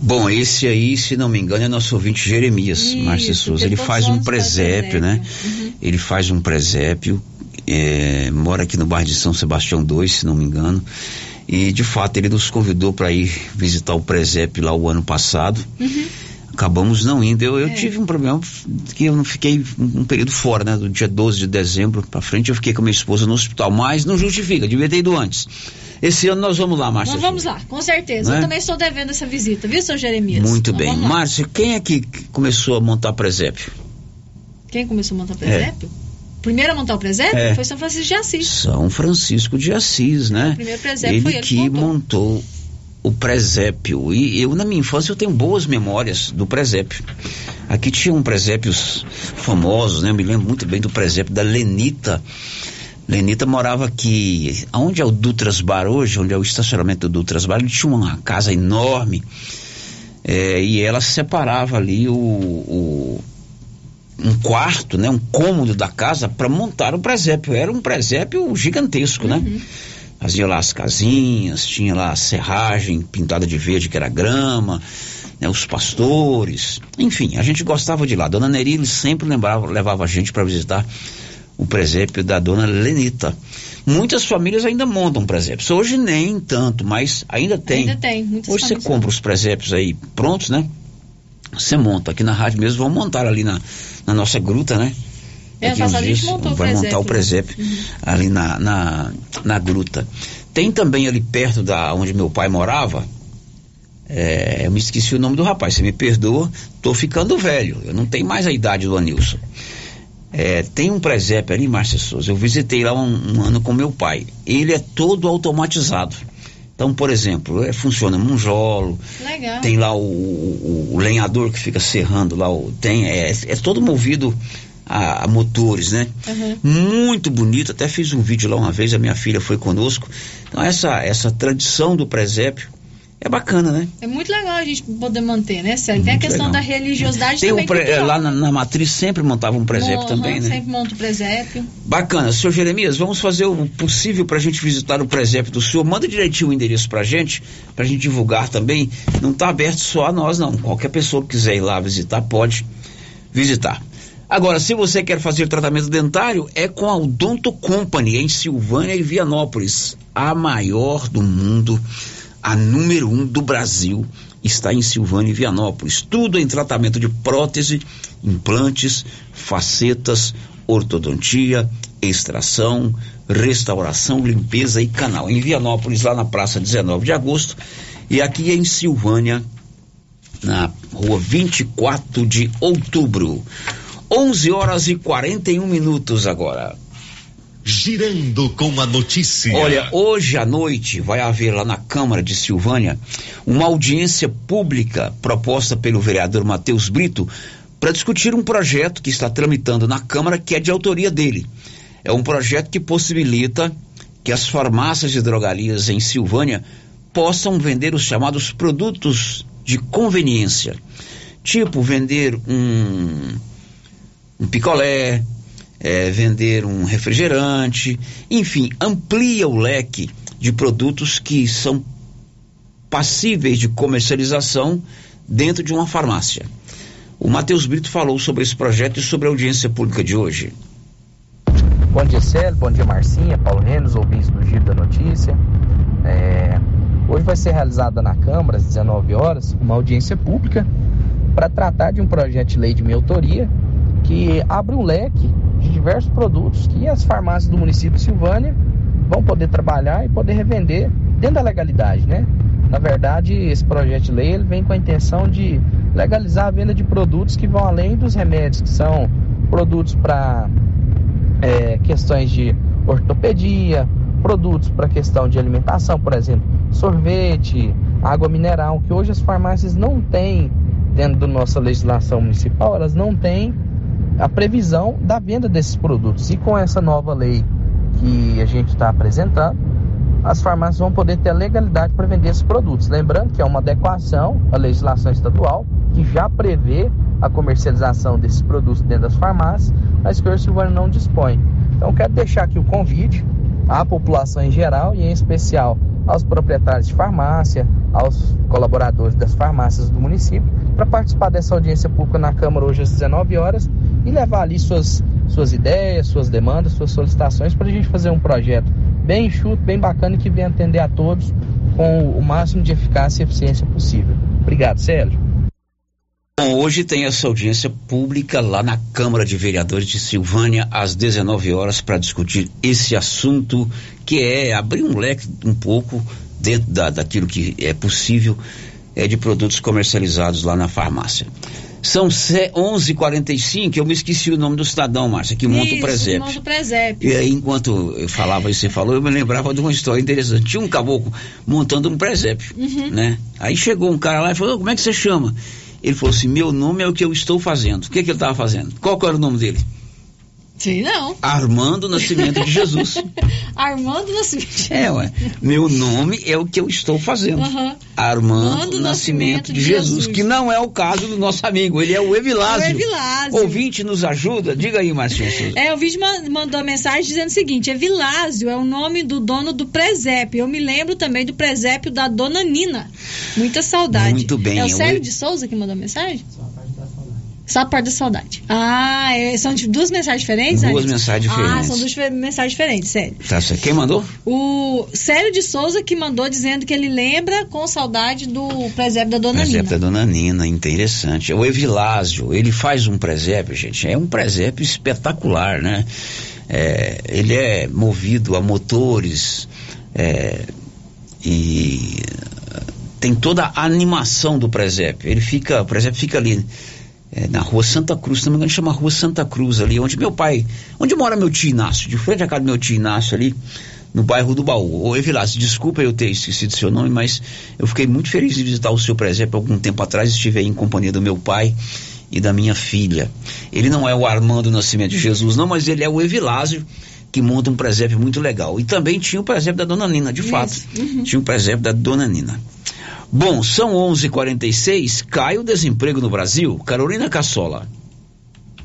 Bom, esse aí, se não me engano, é nosso ouvinte Jeremias Márcio Souza. Ele faz um presépio, né? Uhum. Ele faz um presépio, é, mora aqui no bairro de São Sebastião 2, se não me engano. E de fato ele nos convidou para ir visitar o presépio lá o ano passado. Uhum. Acabamos não indo. Eu, eu é. tive um problema que eu não fiquei um, um período fora, né? Do dia 12 de dezembro para frente eu fiquei com a minha esposa no hospital. Mas não justifica, devia ter ido antes. Esse ano nós vamos lá, Márcia. Nós vamos lá, com certeza. Eu é? também estou devendo essa visita, viu, seu Jeremias? Muito então, bem. Márcia, quem é que começou a montar presépio? Quem começou a montar presépio? É. Primeiro a montar o presépio é. foi São Francisco de Assis. São Francisco de Assis, né? O primeiro presépio ele foi ele que montou. montou o presépio. E eu, na minha infância, eu tenho boas memórias do presépio. Aqui tinham presépios famosos, né? Eu me lembro muito bem do presépio da Lenita. Lenita morava aqui, onde é o Dutras Bar hoje, onde é o estacionamento do Dutras Bar, ele tinha uma casa enorme é, e ela separava ali o, o, um quarto, né, um cômodo da casa para montar o presépio. Era um presépio gigantesco, né? Uhum. Fazia lá as casinhas, tinha lá a serragem pintada de verde, que era grama, né, os pastores, enfim, a gente gostava de lá. Dona Neri sempre lembrava, levava a gente para visitar o presépio da dona Lenita. Muitas famílias ainda montam presépios. Hoje nem tanto, mas ainda tem. Ainda tem. Muitas Hoje você compra os presépios aí prontos, né? Você monta. Aqui na rádio mesmo vão montar ali na, na nossa gruta, né? É, Daqui uns dias vai montar o presépio uhum. ali na, na, na gruta. Tem também ali perto da onde meu pai morava, é, eu me esqueci o nome do rapaz, você me perdoa, tô ficando velho, eu não tenho mais a idade do Anilson. É, tem um presépio ali, Márcia Souza. Eu visitei lá um, um, ano com meu pai. Ele é todo automatizado. Então, por exemplo, é, funciona monjolo. Legal. Tem lá o, o, o, lenhador que fica serrando lá. O, tem, é, é todo movido a, a motores, né? Uhum. Muito bonito. Até fiz um vídeo lá uma vez, a minha filha foi conosco. Então, essa, essa tradição do presépio é bacana, né? É muito legal a gente poder manter, né? Tem a questão legal. da religiosidade Tem também. Um pre... Lá na, na, matriz sempre montava um presépio também, né? Sempre monta o presépio. Bacana. Senhor Jeremias, vamos fazer o possível para a gente visitar o presépio do senhor. Manda direitinho o endereço para a gente, para a gente divulgar também. Não está aberto só a nós, não. Qualquer pessoa que quiser ir lá visitar, pode visitar. Agora, se você quer fazer tratamento dentário, é com a Odonto Company, em Silvânia e Vianópolis. A maior do mundo a número um do Brasil está em Silvânia e Vianópolis. Tudo em tratamento de prótese, implantes, facetas, ortodontia, extração, restauração, limpeza e canal. Em Vianópolis, lá na praça 19 de agosto, e aqui em Silvânia, na rua 24 de outubro. 11 horas e 41 minutos agora. Girando com a notícia. Olha, hoje à noite vai haver lá na Câmara de Silvânia uma audiência pública proposta pelo vereador Matheus Brito para discutir um projeto que está tramitando na Câmara que é de autoria dele. É um projeto que possibilita que as farmácias e drogarias em Silvânia possam vender os chamados produtos de conveniência. Tipo, vender um, um picolé, é, vender um refrigerante, enfim, amplia o leque de produtos que são passíveis de comercialização dentro de uma farmácia. O Matheus Brito falou sobre esse projeto e sobre a audiência pública de hoje. Bom dia, Célio. Bom dia, Marcinha, Paulo Renos, ouvintes do Giro da Notícia. É, hoje vai ser realizada na Câmara, às 19 horas, uma audiência pública para tratar de um projeto de lei de minha autoria que abre um leque de diversos produtos que as farmácias do município de Silvânia vão poder trabalhar e poder revender dentro da legalidade, né? Na verdade, esse projeto de lei ele vem com a intenção de legalizar a venda de produtos que vão além dos remédios, que são produtos para é, questões de ortopedia, produtos para questão de alimentação, por exemplo, sorvete, água mineral, que hoje as farmácias não têm dentro da nossa legislação municipal, elas não têm a previsão da venda desses produtos. E com essa nova lei que a gente está apresentando, as farmácias vão poder ter a legalidade para vender esses produtos. Lembrando que é uma adequação à legislação estadual que já prevê a comercialização desses produtos dentro das farmácias, mas que o Silvano não dispõe. Então quero deixar aqui o convite à população em geral e em especial aos proprietários de farmácia, aos colaboradores das farmácias do município, para participar dessa audiência pública na Câmara hoje às 19 horas e levar ali suas, suas ideias, suas demandas, suas solicitações para a gente fazer um projeto bem enxuto, bem bacana e que venha atender a todos com o máximo de eficácia e eficiência possível. Obrigado, Sérgio. Bom, hoje tem essa audiência pública lá na Câmara de Vereadores de Silvânia, às 19 horas, para discutir esse assunto, que é abrir um leque um pouco dentro da, daquilo que é possível é, de produtos comercializados lá na farmácia. São 11h45, eu me esqueci o nome do cidadão, Márcia, que monta Isso, o presépio. monta o presépio. E aí, enquanto eu falava e você falou, eu me lembrava de uma história interessante. Tinha um caboclo montando um presépio, Uhum. né? Aí chegou um cara lá e falou, "Ô, como é que você chama? Ele falou assim, meu nome é o que eu estou fazendo. O que, que ele estava fazendo? Qual era o nome dele? Sim, não. Armando Nascimento de Jesus. [LAUGHS] Armando Nascimento. É, ué. Meu nome é o que eu estou fazendo. Aham. Armando Armando Nascimento Nascimento de de Jesus, Jesus. que não é o caso do nosso amigo, ele é o Evilásio. É o Evilásio. Ouvinte nos ajuda? Diga aí, Marcinha Souza. É, o ma- mandou mensagem dizendo o seguinte: é Vilásio, é o nome do dono do presépio. Eu me lembro também do presépio da dona Nina. Muita saudade. Muito bem, É o eu- Sérgio de Souza que mandou a mensagem? Só a parte da saudade. Ah, é- são duas mensagens diferentes? Duas mensagens Ah, diferentes. são duas mensagens diferentes, sério. Tá certo. Quem mandou? O Célio de Souza que mandou dizendo que ele lembra com saudade do presépio da dona presépio Nina. da Dona Nina, interessante. O Evilásio, ele faz um presépio, gente, é um presépio espetacular, né? É, ele é movido a motores é, e tem toda a animação do presépio. Ele fica, o presépio fica ali é, na rua Santa Cruz, se não me engano, chama Rua Santa Cruz ali, onde meu pai, onde mora meu tio Inácio, de frente à casa do meu tio Inácio ali, no bairro do Baú. Ô Evilásio, desculpa eu ter esquecido seu nome, mas eu fiquei muito feliz de visitar o seu presépio algum tempo atrás, estive aí em companhia do meu pai e da minha filha. Ele não é o Armando Nascimento de Jesus, não, mas ele é o Evilásio, que monta um presépio muito legal. E também tinha o presépio da Dona Nina, de fato. Tinha o presépio da Dona Nina. Bom, são 11:46. Cai o desemprego no Brasil. Carolina Cassola.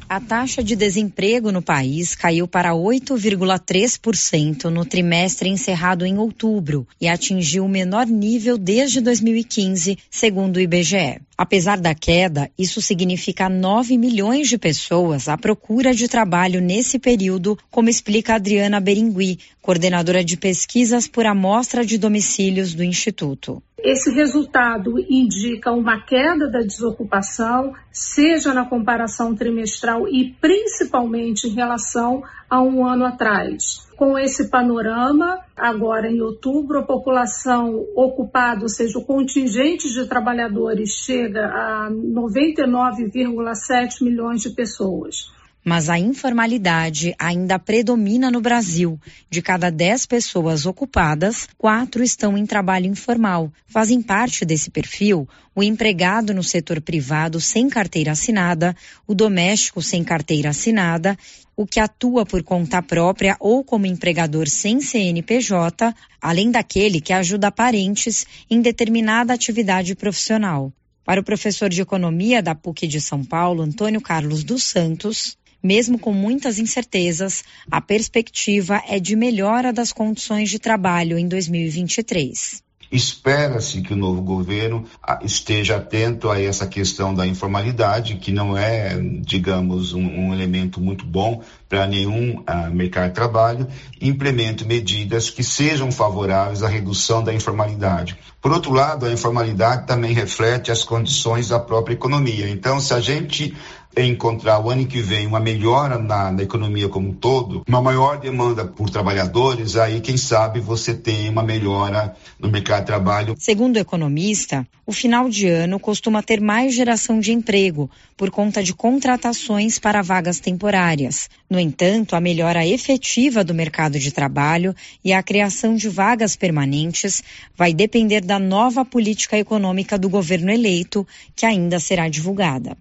A taxa de desemprego no país caiu para 8,3% no trimestre encerrado em outubro e atingiu o menor nível desde 2015, segundo o IBGE. Apesar da queda, isso significa 9 milhões de pessoas à procura de trabalho nesse período, como explica Adriana Beringui, coordenadora de pesquisas por amostra de domicílios do Instituto. Esse resultado indica uma queda da desocupação, seja na comparação trimestral e principalmente em relação a um ano atrás. Com esse panorama, agora em outubro, a população ocupada, ou seja, o contingente de trabalhadores chega a 99,7 milhões de pessoas. Mas a informalidade ainda predomina no Brasil. De cada 10 pessoas ocupadas, quatro estão em trabalho informal. Fazem parte desse perfil o empregado no setor privado sem carteira assinada, o doméstico sem carteira assinada, o que atua por conta própria ou como empregador sem CNPJ, além daquele que ajuda parentes em determinada atividade profissional. Para o professor de economia da PUC de São Paulo, Antônio Carlos dos Santos, mesmo com muitas incertezas, a perspectiva é de melhora das condições de trabalho em 2023. Espera-se que o novo governo ah, esteja atento a essa questão da informalidade, que não é, digamos, um, um elemento muito bom para nenhum ah, mercado de trabalho, implemente medidas que sejam favoráveis à redução da informalidade. Por outro lado, a informalidade também reflete as condições da própria economia. Então, se a gente encontrar o ano que vem uma melhora na, na, economia como um todo, uma maior demanda por trabalhadores, aí quem sabe você tem uma melhora no mercado de trabalho. Segundo o economista, o final de ano costuma ter mais geração de emprego por conta de contratações para vagas temporárias. No entanto, a melhora efetiva do mercado de trabalho e a criação de vagas permanentes vai depender da nova política econômica do governo eleito, que ainda será divulgada.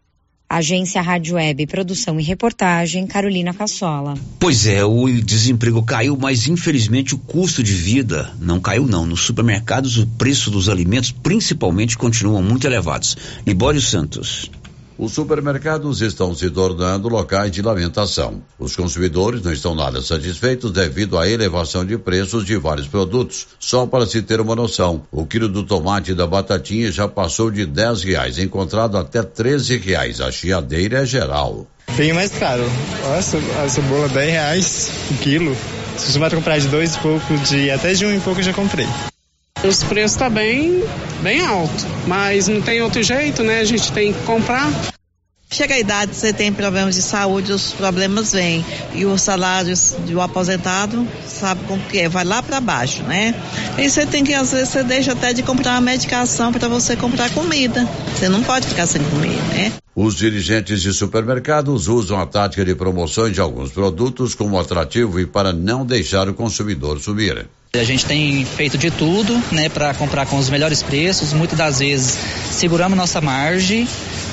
Agência Rádio Web, produção e reportagem, Carolina Cassola. Pois é, o desemprego caiu, mas infelizmente o custo de vida não caiu não. Nos supermercados o preço dos alimentos principalmente continuam muito elevados. Libório Santos. Os supermercados estão se tornando locais de lamentação. Os consumidores não estão nada satisfeitos devido à elevação de preços de vários produtos. Só para se ter uma noção, o quilo do tomate e da batatinha já passou de 10 reais, encontrado até 13 reais. A chiadeira é geral. Bem mais caro. Nossa, a cebola 10 reais o quilo. Se você vai comprar de dois e pouco, de até de um e pouco eu já comprei. Os preços tá bem, bem alto, mas não tem outro jeito, né? A gente tem que comprar. Chega a idade, você tem problemas de saúde, os problemas vêm. E o salário do aposentado, sabe como que é? Vai lá para baixo, né? E você tem que, às vezes, você deixa até de comprar uma medicação para você comprar comida. Você não pode ficar sem comida, né? Os dirigentes de supermercados usam a tática de promoções de alguns produtos como atrativo e para não deixar o consumidor subir. A gente tem feito de tudo, né, para comprar com os melhores preços. Muitas das vezes seguramos nossa margem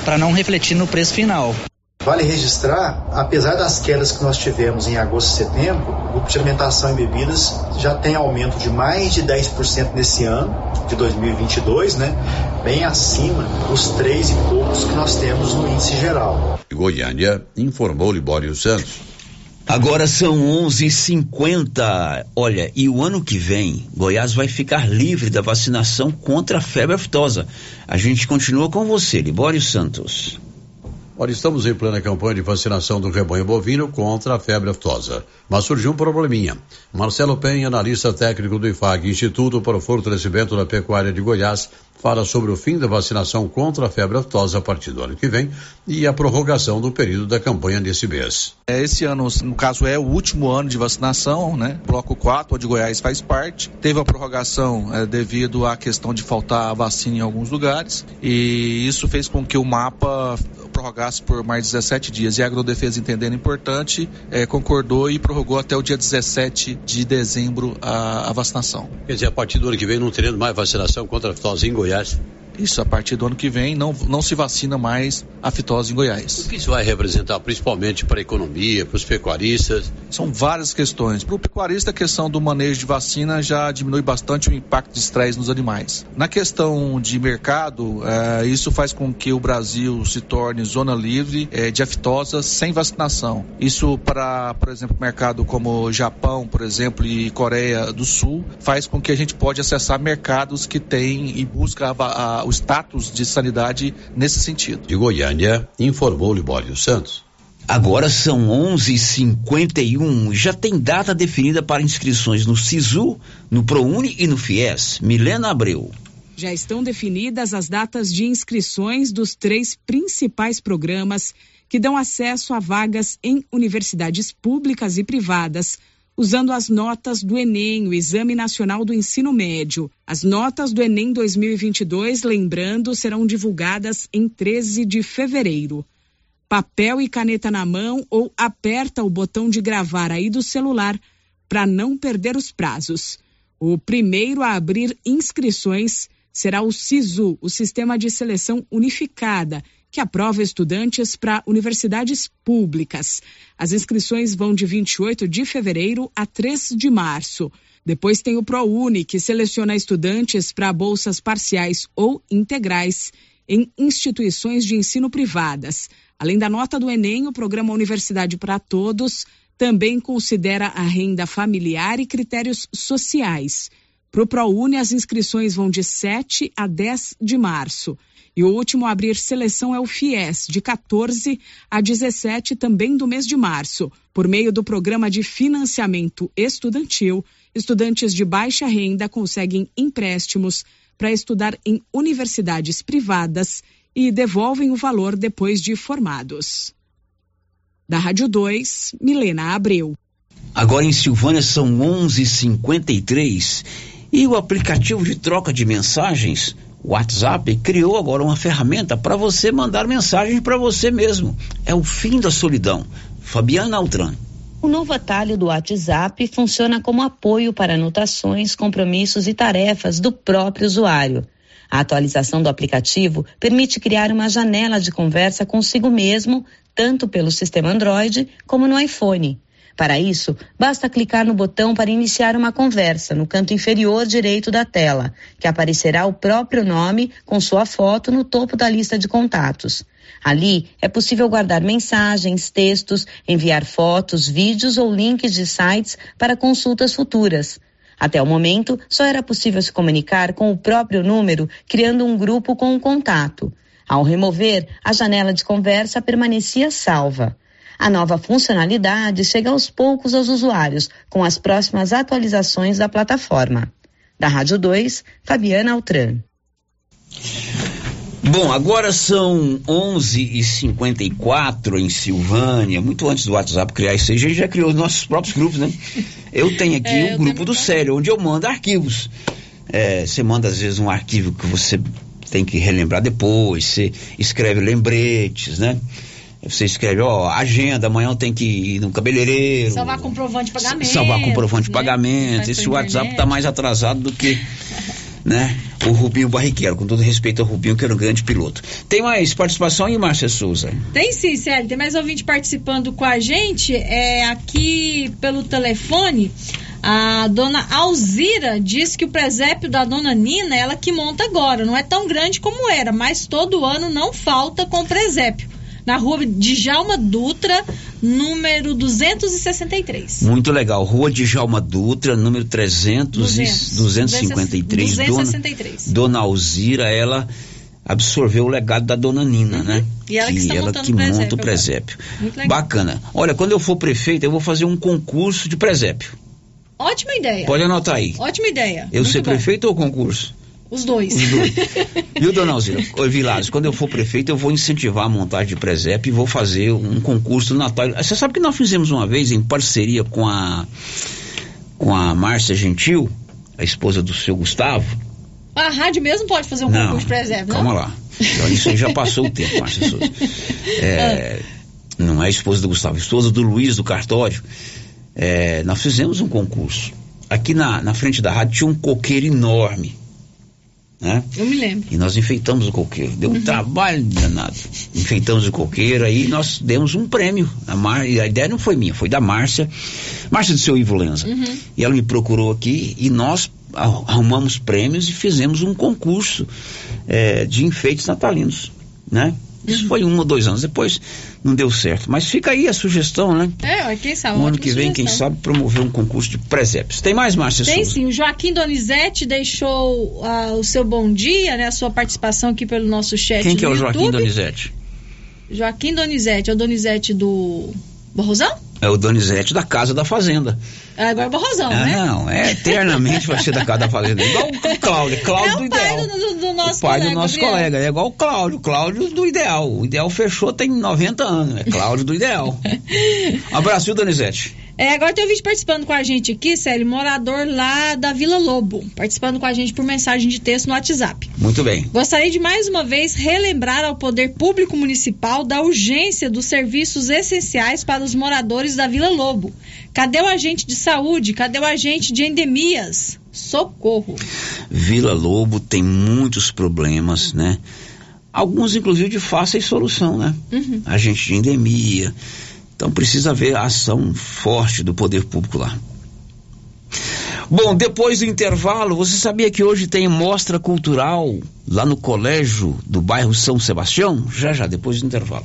para não refletir no preço final. Vale registrar, apesar das quedas que nós tivemos em agosto e setembro, o grupo de alimentação e bebidas já tem aumento de mais de 10% nesse ano de 2022, né? Bem acima dos três e poucos que nós temos no índice geral. Goiânia informou Libório Santos. Agora são 11:50. Olha, e o ano que vem, Goiás vai ficar livre da vacinação contra a febre aftosa. A gente continua com você, Libório Santos. Olha, estamos em plena campanha de vacinação do rebanho bovino contra a febre aftosa. Mas surgiu um probleminha. Marcelo Penha, analista técnico do IFAG, Instituto para o Fortalecimento da Pecuária de Goiás, fala sobre o fim da vacinação contra a febre aftosa a partir do ano que vem e a prorrogação do período da campanha desse mês. É, esse ano, no caso, é o último ano de vacinação, né? Bloco 4, onde Goiás faz parte. Teve a prorrogação é, devido à questão de faltar vacina em alguns lugares e isso fez com que o mapa prorrogasse por mais 17 dias e a Agrodefesa entendendo importante, é, concordou e prorrogou até o dia 17 de dezembro a, a, vacinação. Quer dizer, a partir do ano que vem não teremos mais vacinação contra a aftosa em Goiás? Yes. Isso, a partir do ano que vem não, não se vacina mais a fitose em Goiás. O que isso vai representar principalmente para a economia, para os pecuaristas? São várias questões. Para o pecuarista, a questão do manejo de vacina já diminui bastante o impacto de estresse nos animais. Na questão de mercado, eh, isso faz com que o Brasil se torne zona livre eh, de aftosa sem vacinação. Isso para, por exemplo, mercado como Japão, por exemplo, e Coreia do Sul, faz com que a gente pode acessar mercados que têm e busca a, a o status de sanidade nesse sentido. De Goiânia, informou Libório Santos. Agora são 11:51. Já tem data definida para inscrições no Sisu, no ProUni e no FIES. Milena Abreu. Já estão definidas as datas de inscrições dos três principais programas que dão acesso a vagas em universidades públicas e privadas usando as notas do Enem, o Exame Nacional do Ensino Médio. As notas do Enem 2022, lembrando, serão divulgadas em 13 de fevereiro. Papel e caneta na mão ou aperta o botão de gravar aí do celular para não perder os prazos. O primeiro a abrir inscrições será o SISU, o Sistema de Seleção Unificada, que aprova estudantes para universidades públicas. As inscrições vão de 28 de fevereiro a 3 de março. Depois tem o ProUni, que seleciona estudantes para bolsas parciais ou integrais em instituições de ensino privadas. Além da nota do Enem, o programa Universidade para Todos também considera a renda familiar e critérios sociais. Para o ProUni, as inscrições vão de 7 a 10 de março. E o último a abrir seleção é o FIES, de 14 a 17 também do mês de março. Por meio do programa de financiamento estudantil, estudantes de baixa renda conseguem empréstimos para estudar em universidades privadas e devolvem o valor depois de formados. Da Rádio 2, Milena Abreu. Agora em Silvânia são 11:53 e o aplicativo de troca de mensagens o WhatsApp criou agora uma ferramenta para você mandar mensagem para você mesmo. É o fim da solidão. Fabiana Altran. O novo atalho do WhatsApp funciona como apoio para anotações, compromissos e tarefas do próprio usuário. A atualização do aplicativo permite criar uma janela de conversa consigo mesmo, tanto pelo sistema Android como no iPhone. Para isso, basta clicar no botão para iniciar uma conversa no canto inferior direito da tela, que aparecerá o próprio nome com sua foto no topo da lista de contatos. Ali é possível guardar mensagens, textos, enviar fotos, vídeos ou links de sites para consultas futuras. Até o momento, só era possível se comunicar com o próprio número, criando um grupo com o contato. Ao remover, a janela de conversa permanecia salva. A nova funcionalidade chega aos poucos aos usuários, com as próximas atualizações da plataforma. Da Rádio 2, Fabiana Altran. Bom, agora são 11h54 em Silvânia, muito antes do WhatsApp criar isso aí, a gente já criou os nossos próprios grupos, né? Eu tenho aqui é, o grupo do Sério, onde eu mando arquivos. É, você manda às vezes um arquivo que você tem que relembrar depois, você escreve lembretes, né? Você escreve, ó, agenda, amanhã eu tenho que ir no cabeleireiro. Salvar comprovante de pagamento. Salvar comprovante de né? pagamento. Esse WhatsApp tá mais atrasado do que, [LAUGHS] né? O Rubinho Barrichello, com todo respeito ao Rubinho, que era um grande piloto. Tem mais participação aí, Márcia Souza? Tem sim, Célio. Tem mais ouvinte participando com a gente. É aqui pelo telefone. A dona Alzira diz que o presépio da dona Nina, ela que monta agora, não é tão grande como era, mas todo ano não falta com presépio na rua Djalma Dutra, número 263. Muito legal. Rua Djalma Dutra, número 300 200, 253. 263. Dona, Dona Alzira, ela absorveu o legado da dona Nina, uhum. né? E ela que, que ela que presépio, monta o presépio. Bacana. Olha, quando eu for prefeito, eu vou fazer um concurso de presépio. Ótima ideia. Pode anotar aí. Ótima ideia. Eu Muito ser bom. prefeito ou concurso? Os dois. Os dois. [LAUGHS] Viu, dona Alzira? Oi, Vilares, quando eu for prefeito, eu vou incentivar a montagem de presépio e vou fazer um concurso no Natal. Você sabe que nós fizemos uma vez em parceria com a com a Márcia Gentil, a esposa do seu Gustavo. A rádio mesmo pode fazer um não, concurso de presépio, não? Calma lá. Isso aí já passou o tempo, Márcia Souza. [LAUGHS] É, não é a esposa do Gustavo, a esposa do Luiz do cartório. É, nós fizemos um concurso. Aqui na, na frente da rádio tinha um coqueiro enorme né? Eu me lembro. E nós enfeitamos o coqueiro. Deu um uhum. trabalho danado. Enfeitamos o coqueiro, aí nós demos um prêmio. A, Mar... a ideia não foi minha, foi da Márcia. Márcia do seu Ivo Lenza. Uhum. E ela me procurou aqui e nós arrumamos prêmios e fizemos um concurso é, de enfeites natalinos, né? Isso uhum. foi um ou dois anos depois, não deu certo. Mas fica aí a sugestão, né? É, quem sabe. No ano que vem, sugestão. quem sabe, promover um concurso de presépios. Tem mais, Márcia Tem Souza? sim. O Joaquim Donizete deixou uh, o seu bom dia, né? A sua participação aqui pelo nosso chat. Quem que é o Joaquim YouTube. Donizete? Joaquim Donizete. É o Donizete do Barrosão? É o Donizete da Casa da Fazenda. Agora é Barrosão, ah, né? Não, é eternamente vai ser da Casa da Fazenda. Igual o Cláudio, [LAUGHS] Cláudio é do Ideal. Do, do, do nosso o pai colega, do nosso colega. É igual o Cláudio, Cláudio do Ideal. O Ideal fechou tem 90 anos. É Cláudio do Ideal. [LAUGHS] Abraço, Donizete. É, agora tem um vídeo participando com a gente aqui, Célio, morador lá da Vila Lobo, participando com a gente por mensagem de texto no WhatsApp. Muito bem. Gostaria de mais uma vez relembrar ao Poder Público Municipal da urgência dos serviços essenciais para os moradores da Vila Lobo. Cadê o agente de saúde? Cadê o agente de endemias? Socorro. Vila Lobo tem muitos problemas, né? Alguns, inclusive, de fácil solução, né? Uhum. Agente de endemia então precisa haver ação forte do poder público lá. Bom, depois do intervalo, você sabia que hoje tem mostra cultural lá no colégio do bairro São Sebastião? Já já, depois do intervalo.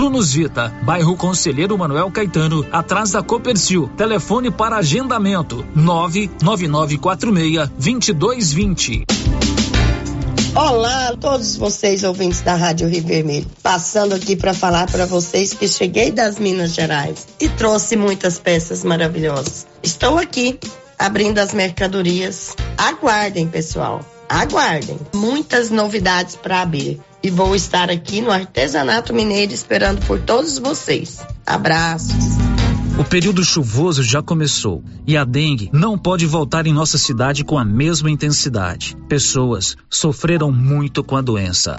Brunos Vita, bairro Conselheiro Manuel Caetano, atrás da Copercil. Telefone para agendamento: 99946 2220. Olá a todos vocês ouvintes da Rádio Rio Vermelho. Passando aqui para falar para vocês que cheguei das Minas Gerais e trouxe muitas peças maravilhosas. Estou aqui abrindo as mercadorias. Aguardem, pessoal. Aguardem. Muitas novidades para abrir e vou estar aqui no Artesanato Mineiro esperando por todos vocês. Abraços. O período chuvoso já começou e a dengue não pode voltar em nossa cidade com a mesma intensidade. Pessoas sofreram muito com a doença.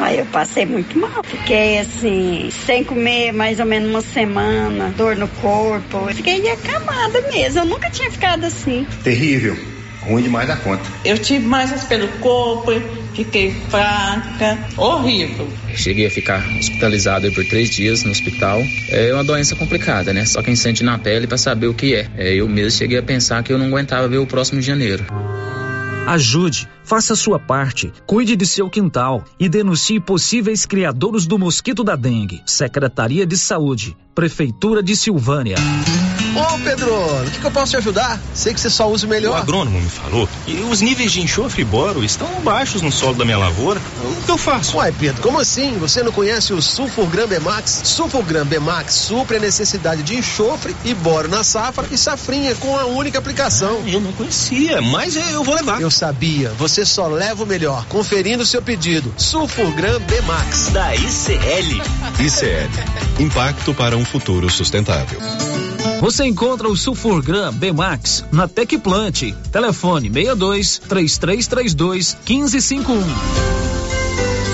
Aí eu passei muito mal. Fiquei assim, sem comer mais ou menos uma semana, dor no corpo. Fiquei acamada mesmo. Eu nunca tinha ficado assim. Terrível. Ruim demais da conta. Eu tive mais pelo corpo, fiquei fraca, horrível. Cheguei a ficar hospitalizado por três dias no hospital. É uma doença complicada, né? Só quem sente na pele para saber o que é. é. Eu mesmo cheguei a pensar que eu não aguentava ver o próximo de janeiro. Ajude, faça a sua parte, cuide de seu quintal e denuncie possíveis criadores do mosquito da dengue. Secretaria de Saúde, Prefeitura de Silvânia. Ô Pedro, o que, que, eu posso te ajudar? Sei que você só usa o melhor. O agrônomo me falou que os níveis de enxofre e boro estão baixos no solo da minha lavoura. O que eu faço? Uai, Pedro, como assim? Você não conhece o Sulfurgram Bemax? Sulfurgram Bemax supre a necessidade de enxofre e boro na safra e safrinha com a única aplicação. Ah, eu não conhecia, mas eu vou levar. Eu sabia, você só leva o melhor. Conferindo o seu pedido. Sulfurgram Bemax. Da ICL. ICL. Impacto para um futuro sustentável. Você encontra o Sulfurgram B-Max na Tecplant. Telefone 62 3332 1551.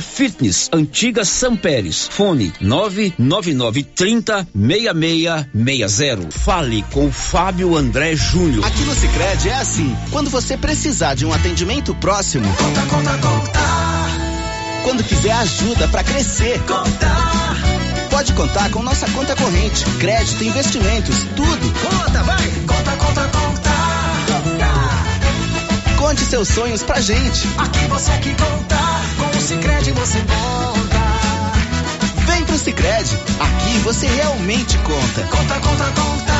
Fitness, antiga São Pérez. Fone 99930 6660. Fale com o Fábio André Júnior. Aqui no Sicredi é assim, quando você precisar de um atendimento próximo, conta, conta, conta. Quando quiser ajuda para crescer, conta. Pode contar com nossa conta corrente, crédito, investimentos, tudo. Conta, vai. Conta, conta, conta. Conte seus sonhos pra gente. Aqui você que conta, Cicred você conta. Vem pro Sicredi, aqui você realmente conta. Conta, conta, conta.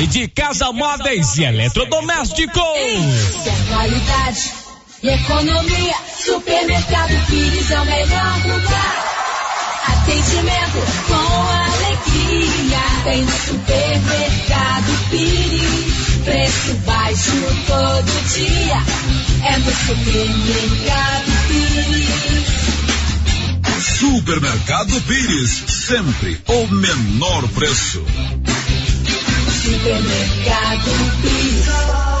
de casa móveis e eletrodomésticos. Qualidade e economia, supermercado Pires é o melhor lugar. Atendimento com alegria, tem no supermercado Pires. Preço baixo todo dia, é no supermercado Pires. Supermercado Pires, sempre o menor preço. Supermercado Pires.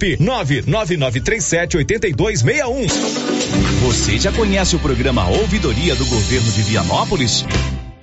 999378261. Você já conhece o programa Ouvidoria do Governo de Vianópolis?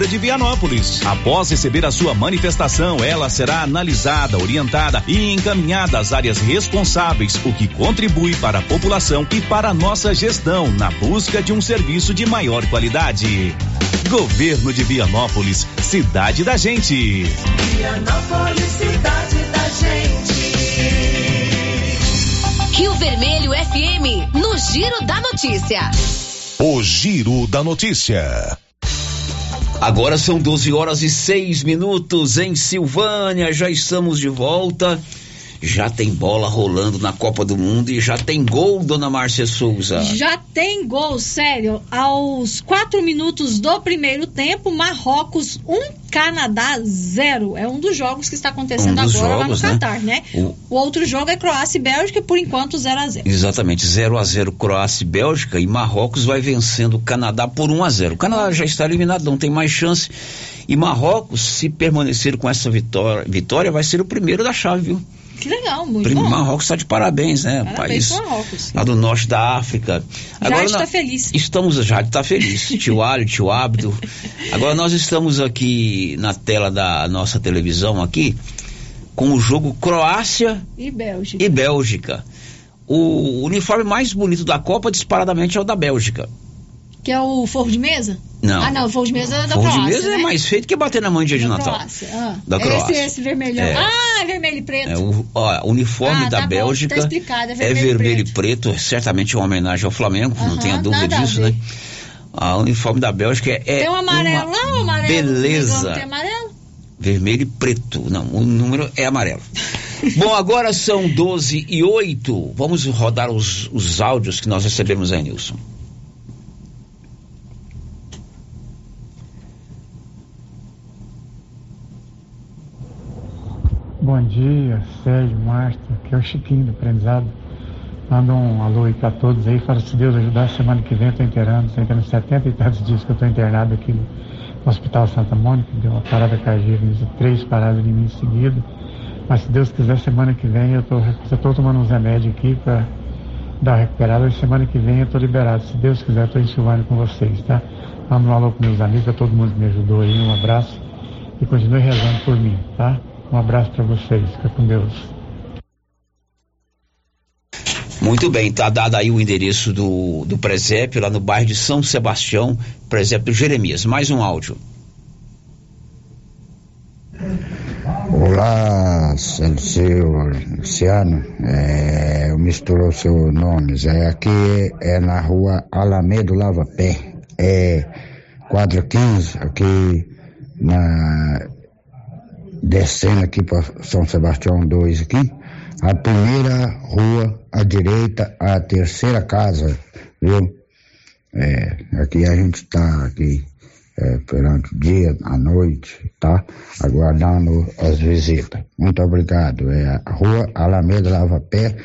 de Vianópolis. Após receber a sua manifestação, ela será analisada, orientada e encaminhada às áreas responsáveis, o que contribui para a população e para a nossa gestão na busca de um serviço de maior qualidade. Governo de Vianópolis, cidade da gente. Vianópolis, cidade da gente. Rio Vermelho FM, no Giro da Notícia. O Giro da Notícia. Agora são 12 horas e 6 minutos em Silvânia, já estamos de volta. Já tem bola rolando na Copa do Mundo e já tem gol, dona Márcia Souza. Já tem gol, sério. Aos quatro minutos do primeiro tempo, Marrocos 1, um, Canadá 0. É um dos jogos que está acontecendo Um agora dos lá no jogos, né? Catar, né? O- O outro jogo é Croácia e Bélgica, por enquanto 0 a 0 Exatamente, 0 a 0 Croácia e Bélgica e Marrocos vai vencendo o Canadá por 1 a 0. O Canadá já está eliminado, não tem mais chance. E Marrocos, se permanecer com essa vitória, vitória vai ser o primeiro da chave, viu? Que legal, muito Primo bom. Marrocos está de parabéns, né? Parabéns País Marrocos. lá do norte da África. Já está feliz. Estamos já está feliz. tio Alho, tio Abdo. Agora nós estamos aqui na tela da nossa televisão aqui com o jogo Croácia E Bélgica. e Bélgica. O uniforme mais bonito da Copa disparadamente é o da Bélgica. Que é o forro de mesa? Não. Ah, não, o forro de mesa é da Forro de Croácia, mesa né? é mais feito que bater na mãe dia de Da Natal. Croácia, ah. Da Esse, Croácia. esse vermelhão. É. Ah, é vermelho e preto. É, o ó, uniforme Ah, da tá bom, Bélgica tá explicado, é é vermelho e vermelho e preto, certamente é uma homenagem ao Flamengo, não Aham, tenha dúvida disso, né? A uniforme da Bélgica é, é tem um amarelo lá, um amarelo. beleza. Não tem amarelo? vermelho e preto. Não, o número é amarelo. [LAUGHS] Bom, agora são 12 e 8. Vamos rodar os, os áudios que nós recebemos aí, Nilson. Bom dia, Sérgio, Márcio, aqui é o Chiquinho do Aprendizado. Manda um alô aí pra todos aí, fala se Deus ajudar, semana que vem eu tô internando, tô internando 70 e tantos dias que eu tô internado aqui no Hospital Santa Mônica, deu uma parada cardíaca, três paradas em mim seguida. Mas se Deus quiser, semana que vem eu tô, eu tô tomando uns remédios aqui pra dar uma recuperada, e semana que vem eu tô liberado. Se Deus quiser, eu tô em com vocês, tá? Manda um alô com meus amigos, pra todo mundo que me ajudou aí, um abraço e continue rezando por mim, tá? Um abraço para vocês, fica com Deus. Muito bem, tá dado aí o endereço do, do presépio lá no bairro de São Sebastião, presépio Jeremias. Mais um áudio. Olá, seu Luciano, é, misturou seus nomes. É, aqui é na rua Alamedo Lava Pé, é quadra 15, aqui na descendo aqui para São Sebastião 2 aqui, a primeira rua à direita, a terceira casa, viu? É, aqui a gente está aqui é, perante o dia, a noite, tá? Aguardando as visitas. Muito obrigado. É a rua Alameda Lava Pé,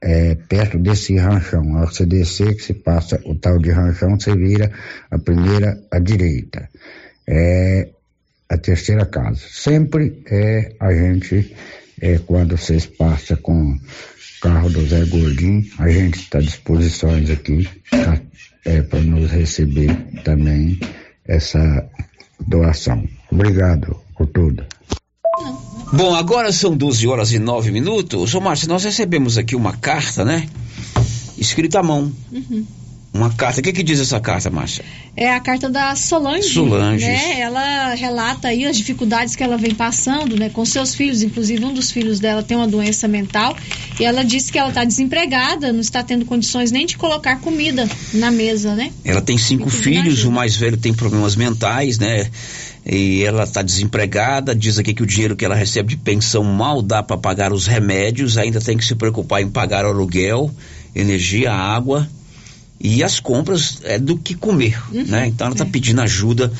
é, perto desse ranchão. Ao você descer, que se passa o tal de ranchão, você vira a primeira à direita. É, a terceira casa. Sempre é a gente, é, quando vocês passam com o carro do Zé Gordinho, a gente está à disposição aqui tá, é, para nos receber também essa doação. Obrigado por tudo. Bom, agora são 12 horas e 9 minutos. Ô Márcio, nós recebemos aqui uma carta, né? Escrita à mão. Uhum. Uma carta. O que, que diz essa carta, Márcia? É a carta da Solange, Solange. né? Ela relata aí as dificuldades que ela vem passando, né, com seus filhos, inclusive um dos filhos dela tem uma doença mental, e ela disse que ela está desempregada, não está tendo condições nem de colocar comida na mesa, né? Ela tem cinco filhos, o mais velho tem problemas mentais, né? E ela está desempregada, diz aqui que o dinheiro que ela recebe de pensão mal dá para pagar os remédios, ainda tem que se preocupar em pagar aluguel, energia, água e as compras é do que comer, né? Então ela está pedindo ajuda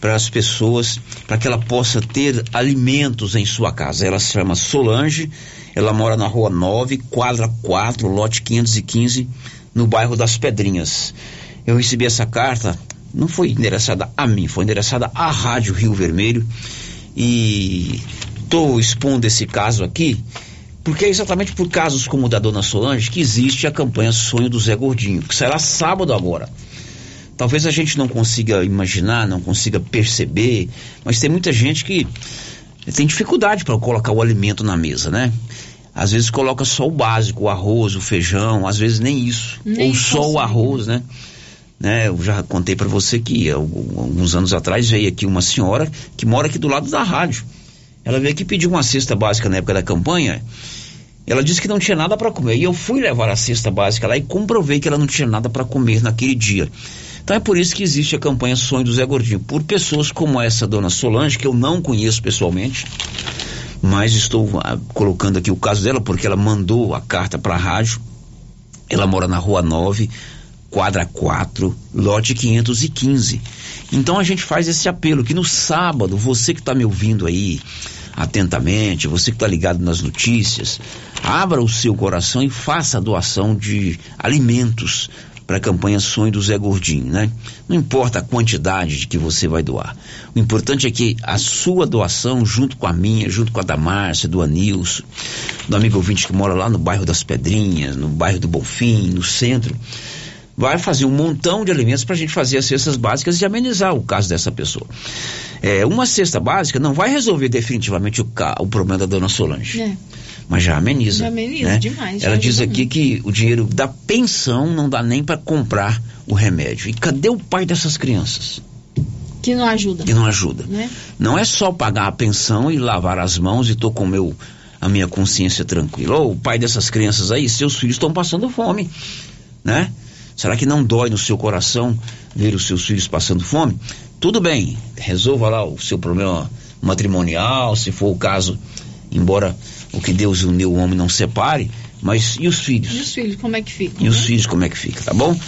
para as pessoas, para que ela possa ter alimentos em sua casa. Ela se chama Solange, ela mora na rua 9, quadra 4, lote 515, no bairro das Pedrinhas. Eu recebi essa carta, não foi endereçada a mim, foi endereçada à Rádio Rio Vermelho e estou expondo esse caso aqui porque é exatamente por casos como o da dona Solange que existe a campanha Sonho do Zé Gordinho, que será sábado agora. Talvez a gente não consiga imaginar, não consiga perceber, mas tem muita gente que tem dificuldade para colocar o alimento na mesa, né? Às vezes coloca só o básico, o arroz, o feijão, às vezes nem isso, Nem ou só o consegue, arroz, né? né? Eu já contei para você que alguns anos atrás veio aqui uma senhora que mora aqui do lado da rádio. Ela veio aqui pedir uma cesta básica na época da campanha. Ela disse que não tinha nada para comer. E eu fui levar a cesta básica lá e comprovei que ela não tinha nada para comer naquele dia. Então é por isso que existe a campanha Sonho do Zé Gordinho. Por pessoas como essa dona Solange, que eu não conheço pessoalmente, mas estou ah, colocando aqui o caso dela porque ela mandou a carta para a rádio. Ela mora na rua 9, quadra 4, lote 515. Então a gente faz esse apelo que no sábado, você que está me ouvindo aí atentamente, você que está ligado nas notícias, abra o seu coração e faça a doação de alimentos para a campanha Sonho do Zé Gordinho, né? Não importa a quantidade de que você vai doar. O importante é que a sua doação, junto com a minha, junto com a da Márcia, do Anilson, do amigo ouvinte que mora lá no bairro das Pedrinhas, no bairro do Bonfim, no centro, vai fazer um montão de alimentos para a gente fazer as cestas básicas e amenizar o caso dessa pessoa. É, uma cesta básica não vai resolver definitivamente o, o problema da dona Solange. É. Mas já ameniza. Já ameniza né? demais, Ela diz aqui que o dinheiro da pensão não dá nem para comprar o remédio. E cadê o pai dessas crianças? Que não ajuda. Que não ajuda. Né? Não é só pagar a pensão e lavar as mãos e tô com meu, a minha consciência tranquila. Ô, o pai dessas crianças aí, seus filhos estão passando fome, né? Será que não dói no seu coração ver os seus filhos passando fome? Tudo bem, resolva lá o seu problema matrimonial, se for o caso, embora o que Deus uniu o homem não separe, mas e os filhos? E os filhos, como é que fica? E os filhos, como é que fica, tá bom?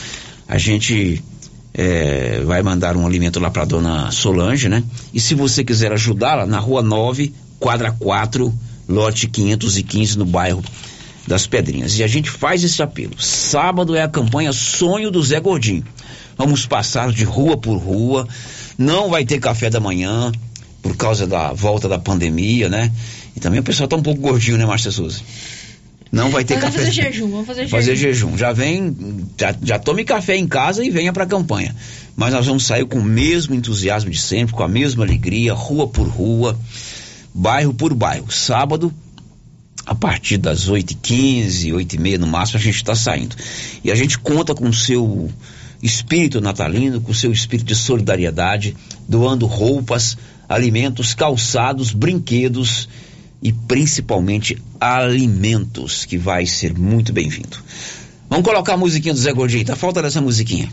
A gente é, vai mandar um alimento lá pra dona Solange, né? E se você quiser ajudá-la, na rua 9, quadra 4, lote 515, no bairro das Pedrinhas. E a gente faz esse apelo. Sábado é a campanha Sonho do Zé Gordinho. Vamos passar de rua por rua. Não vai ter café da manhã por causa da volta da pandemia, né? E também o pessoal tá um pouco gordinho, né, Márcia Souza? Não vai ter Vamos café. fazer jejum, vamos fazer, fazer jejum. jejum. Já vem, já, já tome café em casa e venha para a campanha. Mas nós vamos sair com o mesmo entusiasmo de sempre, com a mesma alegria, rua por rua, bairro por bairro. Sábado, a partir das 8h15, 8h30 no máximo, a gente está saindo. E a gente conta com o seu espírito natalino, com o seu espírito de solidariedade, doando roupas, alimentos, calçados, brinquedos e principalmente alimentos, que vai ser muito bem-vindo. Vamos colocar a musiquinha do Zé Gordinho, tá falta dessa musiquinha.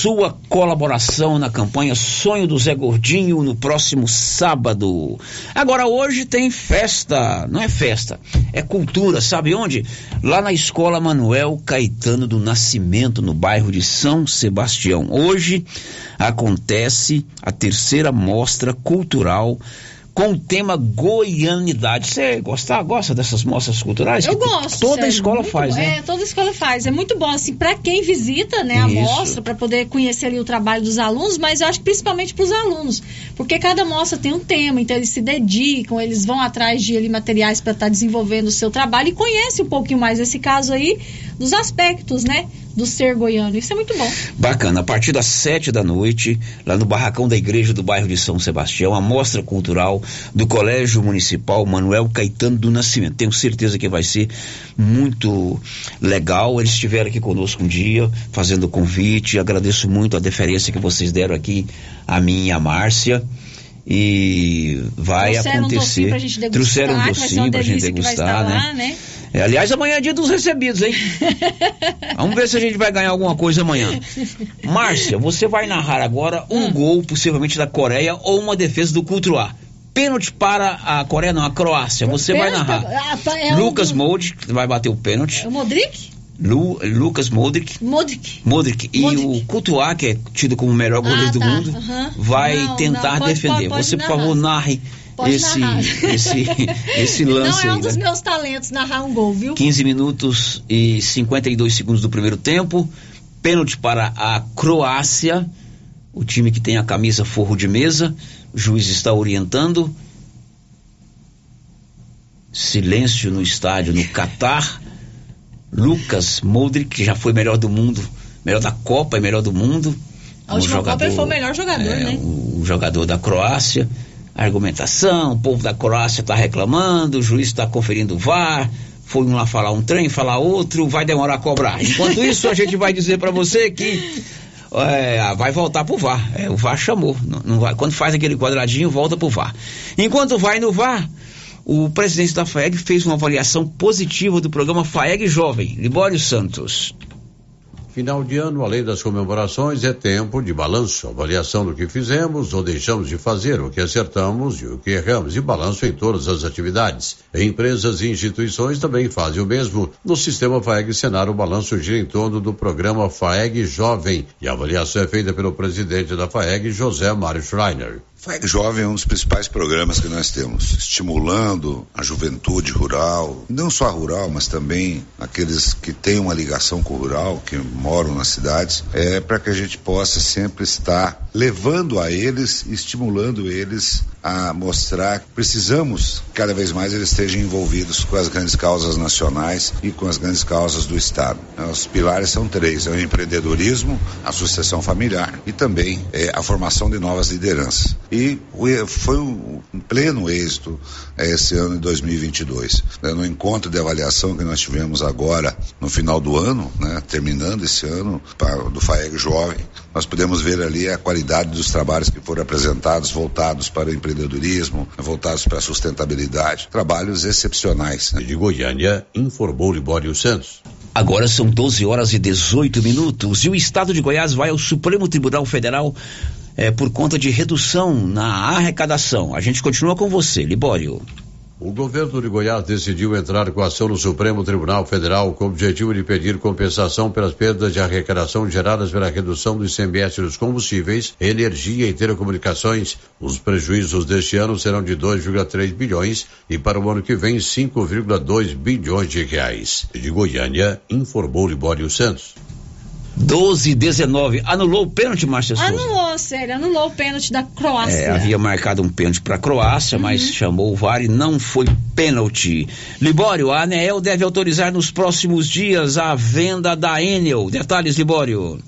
Sua colaboração na campanha Sonho do Zé Gordinho no próximo sábado. Agora hoje tem festa, não é festa, é cultura, sabe onde? Lá na Escola Manuel Caetano do Nascimento, no bairro de São Sebastião. Hoje acontece a terceira mostra cultural com o tema goianidade. Você gosta, gosta dessas mostras culturais? Eu gosto. Toda sério, escola muito faz, né? É, toda escola faz. É muito bom, assim, para quem visita, né, a Isso. mostra, para poder conhecer ali o trabalho dos alunos, mas eu acho que principalmente para os alunos, porque cada mostra tem um tema, então eles se dedicam, eles vão atrás de ali, materiais para estar desenvolvendo o seu trabalho e conhece um pouquinho mais esse caso aí dos aspectos, né, do ser goiano. Isso é muito bom. Bacana, a partir das sete da noite, lá no barracão da igreja do bairro de São Sebastião, a mostra cultural do Colégio Municipal Manuel Caetano do Nascimento. Tenho certeza que vai ser muito legal. Eles estiveram aqui conosco um dia, fazendo o convite. Agradeço muito a deferência que vocês deram aqui a mim e a Márcia. E vai Trouxeram um acontecer. pra gente degustar, Trouxeram um uma docinho pra gente degustar, né? lá, né? É, aliás, amanhã é dia dos recebidos, hein? [LAUGHS] Vamos ver se a gente vai ganhar alguma coisa amanhã. Márcia, você vai narrar agora um Hum. gol, possivelmente da Coreia, ou uma defesa do Cultuar. Pênalti para a Coreia, não, a Croácia. Você vai Pênalti narrar. pra- ah, tá, é Lucas do- Modric vai bater o pênalti. É o Modric? Lu- Lucas Modric. Modric. Modric. E o Courtois, que é tido como o melhor goleiro Ah, do tá. mundo, Aham. vai Não, tentar não, pode- defender. pode- pode você, por narrar. favor, narre Pode esse, narrar. [LAUGHS] esse, esse lance Não é um dos né? meus talentos narrar um gol, viu? 15 minutos e 52 segundos do primeiro tempo. Pênalti para a Croácia, o time que tem a camisa forro de mesa. O juiz está orientando. Silêncio no estádio no Catar. Lucas Modric, que já foi melhor do mundo, melhor da Copa e melhor do mundo. A última Copa ele foi o melhor jogador, é, né? O jogador da Croácia. Argumentação, o povo da Croácia está reclamando, o juiz está conferindo o VAR, foi um lá falar um trem, falar outro, vai demorar a cobrar. Enquanto isso, a gente vai dizer para você que é, vai voltar pro VAR. É, o VAR chamou. Não, não vai, quando faz aquele quadradinho, volta pro VAR. Enquanto vai no VAR, o presidente da FAEG fez uma avaliação positiva do programa FAEG Jovem, Libório Santos. Final de ano, além das comemorações, é tempo de balanço, avaliação do que fizemos ou deixamos de fazer, o que acertamos e o que erramos, e balanço em todas as atividades. Empresas e instituições também fazem o mesmo. No sistema FAEG Senar, o balanço gira em torno do programa FAEG Jovem, e a avaliação é feita pelo presidente da FAEG, José Mário Schreiner. FAEG Jovem é um dos principais programas que nós temos, estimulando a juventude rural, não só rural, mas também aqueles que têm uma ligação com o rural, que moram nas cidades, é para que a gente possa sempre estar levando a eles, estimulando eles a mostrar que precisamos cada vez mais eles estejam envolvidos com as grandes causas nacionais e com as grandes causas do Estado. Os pilares são três: é o empreendedorismo, a sucessão familiar e também é, a formação de novas lideranças. E foi um pleno êxito é, esse ano de 2022. Né, no encontro de avaliação que nós tivemos agora no final do ano, né, terminando esse ano, do FAEG Jovem, nós podemos ver ali a qualidade dos trabalhos que foram apresentados, voltados para o empreendedorismo, voltados para a sustentabilidade. Trabalhos excepcionais. Né? De Goiânia, informou Libório Santos. Agora são 12 horas e 18 minutos e o estado de Goiás vai ao Supremo Tribunal Federal é, por conta de redução na arrecadação. A gente continua com você, Libório. O governo de Goiás decidiu entrar com ação no Supremo Tribunal Federal com o objetivo de pedir compensação pelas perdas de arrecadação geradas pela redução do ICMS dos combustíveis, energia e telecomunicações. Os prejuízos deste ano serão de 2,3 bilhões e para o ano que vem 5,2 bilhões de reais. De Goiânia, informou Libório Santos. 12 19 anulou o pênalti, Márcia Souza? Anulou, sério, anulou o pênalti da Croácia. É, havia marcado um pênalti para a Croácia, uhum. mas chamou o VAR e não foi pênalti. Libório, a ANEEL deve autorizar nos próximos dias a venda da Enel. Detalhes, Libório.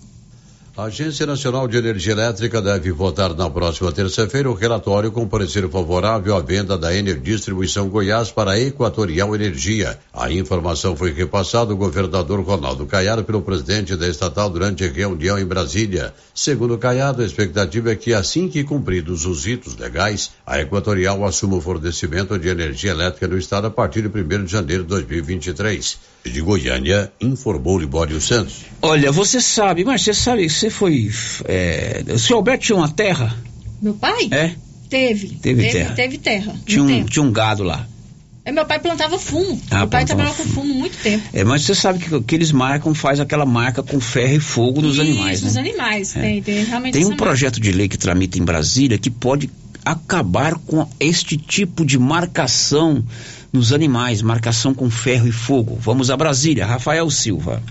A Agência Nacional de Energia Elétrica deve votar na próxima terça-feira o relatório com parecer favorável à venda da Enel Distribuição Goiás para a Equatorial Energia. A informação foi repassada ao governador Ronaldo Caiado pelo presidente da estatal durante a reunião em Brasília. Segundo Caiado, a expectativa é que assim que cumpridos os ritos legais, a Equatorial assuma o fornecimento de energia elétrica no estado a partir de 1 de janeiro de 2023 de Goiânia, informou Libório Santos. Olha, você sabe, mas você sabe, você foi. É, o senhor Alberto tinha uma terra? Meu pai? É? Teve. Teve, teve terra. Teve terra. Tinha um, tinha um gado lá. É, meu pai plantava fumo. Ah, meu pai trabalhava com fumo muito tempo. É, mas você sabe que, que eles marcam, faz aquela marca com ferro e fogo nos Isso, animais, né? nos animais, é. tem, tem realmente Tem um marca. projeto de lei que tramita em Brasília que pode acabar com este tipo de marcação nos animais, marcação com ferro e fogo. Vamos a Brasília, Rafael Silva.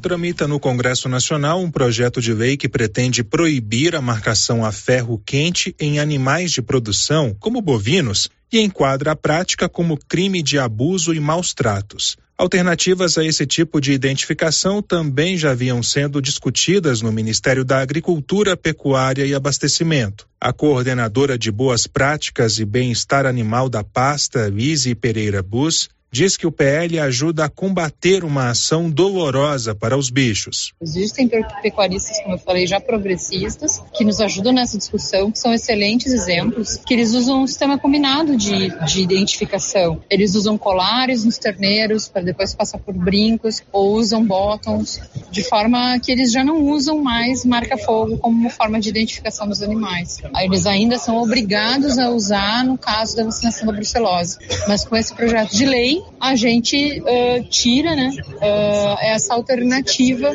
Tramita no Congresso Nacional um projeto de lei que pretende proibir a marcação a ferro quente em animais de produção, como bovinos, e enquadra a prática como crime de abuso e maus tratos. Alternativas a esse tipo de identificação também já haviam sendo discutidas no Ministério da Agricultura, Pecuária e Abastecimento. A coordenadora de Boas Práticas e Bem-Estar Animal da pasta, Lise Pereira Bus, diz que o PL ajuda a combater uma ação dolorosa para os bichos. Existem pecuaristas, como eu falei, já progressistas, que nos ajudam nessa discussão, que são excelentes exemplos, que eles usam um sistema combinado de, de identificação. Eles usam colares nos terneiros para depois passar por brincos, ou usam bottoms, de forma que eles já não usam mais marca-fogo como uma forma de identificação dos animais. Eles ainda são obrigados a usar no caso da vacinação da brucelose. Mas com esse projeto de lei, a gente uh, tira né, uh, essa alternativa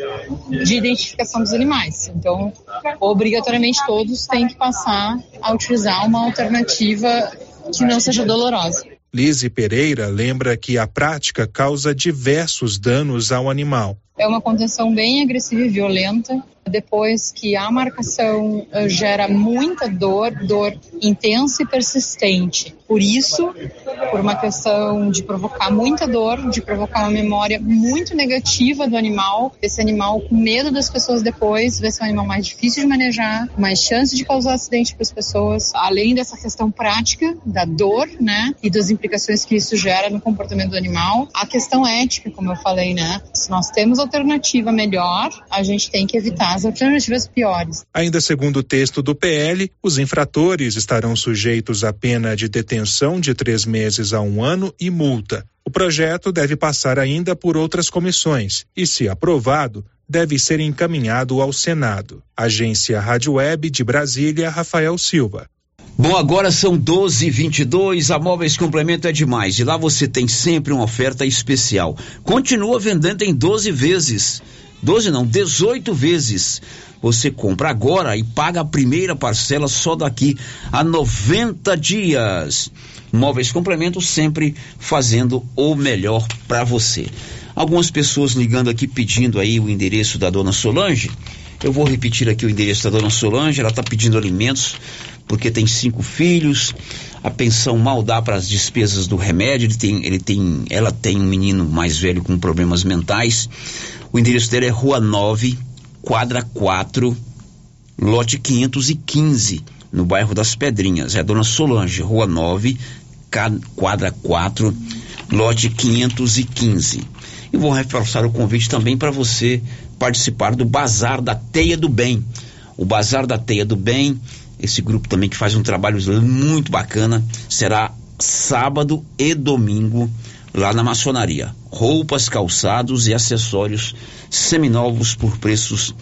de identificação dos animais. Então, obrigatoriamente todos têm que passar a utilizar uma alternativa que não seja dolorosa. Lise Pereira lembra que a prática causa diversos danos ao animal. É uma contenção bem agressiva e violenta. Depois que a marcação gera muita dor, dor intensa e persistente. Por isso, por uma questão de provocar muita dor, de provocar uma memória muito negativa do animal, esse animal com medo das pessoas depois, vai ser um animal mais difícil de manejar, mais chance de causar acidente para as pessoas, além dessa questão prática da dor, né, e das implicações que isso gera no comportamento do animal. A questão ética, como eu falei, né, se nós temos alternativa melhor, a gente tem que evitar as alternativas piores. Ainda segundo o texto do PL, os infratores estarão sujeitos à pena de detenção de três meses a um ano e multa. O projeto deve passar ainda por outras comissões e, se aprovado, deve ser encaminhado ao Senado. Agência Rádio Web de Brasília, Rafael Silva. Bom, agora são 12 h 22 a Móveis Complemento é demais. E lá você tem sempre uma oferta especial. Continua vendendo em 12 vezes. 12 não, 18 vezes. Você compra agora e paga a primeira parcela só daqui a 90 dias. Móveis Complemento sempre fazendo o melhor para você. Algumas pessoas ligando aqui pedindo aí o endereço da dona Solange. Eu vou repetir aqui o endereço da dona Solange. Ela está pedindo alimentos porque tem cinco filhos. A pensão mal dá para as despesas do remédio. Ele tem, ele tem, ela tem um menino mais velho com problemas mentais. O endereço dela é Rua 9, quadra 4, lote 515, no bairro das Pedrinhas. É a dona Solange, Rua 9, quadra 4, lote 515. E vou reforçar o convite também para você participar do Bazar da Teia do Bem. O Bazar da Teia do Bem, esse grupo também que faz um trabalho muito bacana, será sábado e domingo lá na maçonaria. Roupas, calçados e acessórios seminovos por preços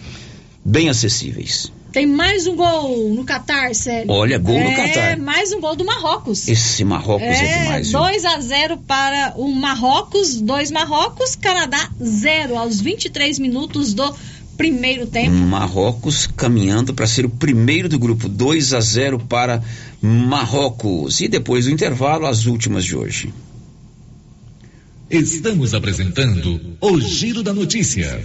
bem acessíveis. Tem mais um gol no Catar, sério. Olha, gol é, no Catar. É, mais um gol do Marrocos. Esse Marrocos é, é demais. 2 a 0 para o Marrocos, 2 Marrocos, Canadá 0 aos 23 minutos do primeiro tempo. Marrocos caminhando para ser o primeiro do grupo, 2 a 0 para Marrocos. E depois do intervalo, as últimas de hoje. Estamos apresentando o Giro da Notícia.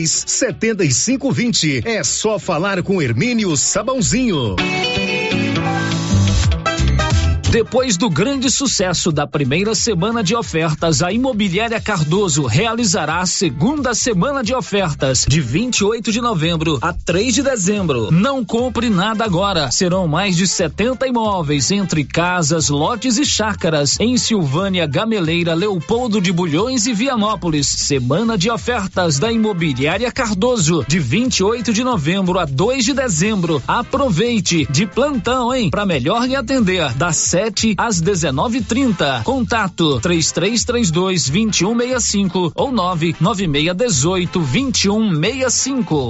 7520. É só falar com Hermínio Sabãozinho. Depois do grande sucesso da primeira semana de ofertas, a Imobiliária Cardoso realizará a segunda semana de ofertas, de 28 de novembro a 3 de dezembro. Não compre nada agora. Serão mais de 70 imóveis, entre casas, lotes e chácaras, em Silvânia, Gameleira, Leopoldo de Bulhões e Vianópolis. Semana de ofertas da Imobiliária Cardoso, de 28 de novembro a 2 de dezembro. Aproveite de plantão, hein? Para melhor lhe atender, da 7 às 19:30. Contato 3332 2165 ou 99618 2165.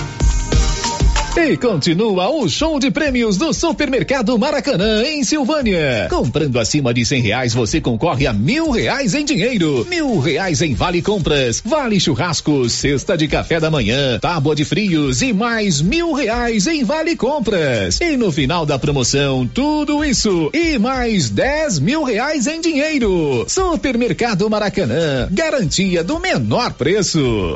E continua o show de prêmios do Supermercado Maracanã, em Silvânia. Comprando acima de cem reais, você concorre a mil reais em dinheiro, mil reais em vale compras, vale churrascos, cesta de café da manhã, tábua de frios e mais mil reais em vale compras. E no final da promoção, tudo isso e mais dez mil reais em dinheiro. Supermercado Maracanã, garantia do menor preço.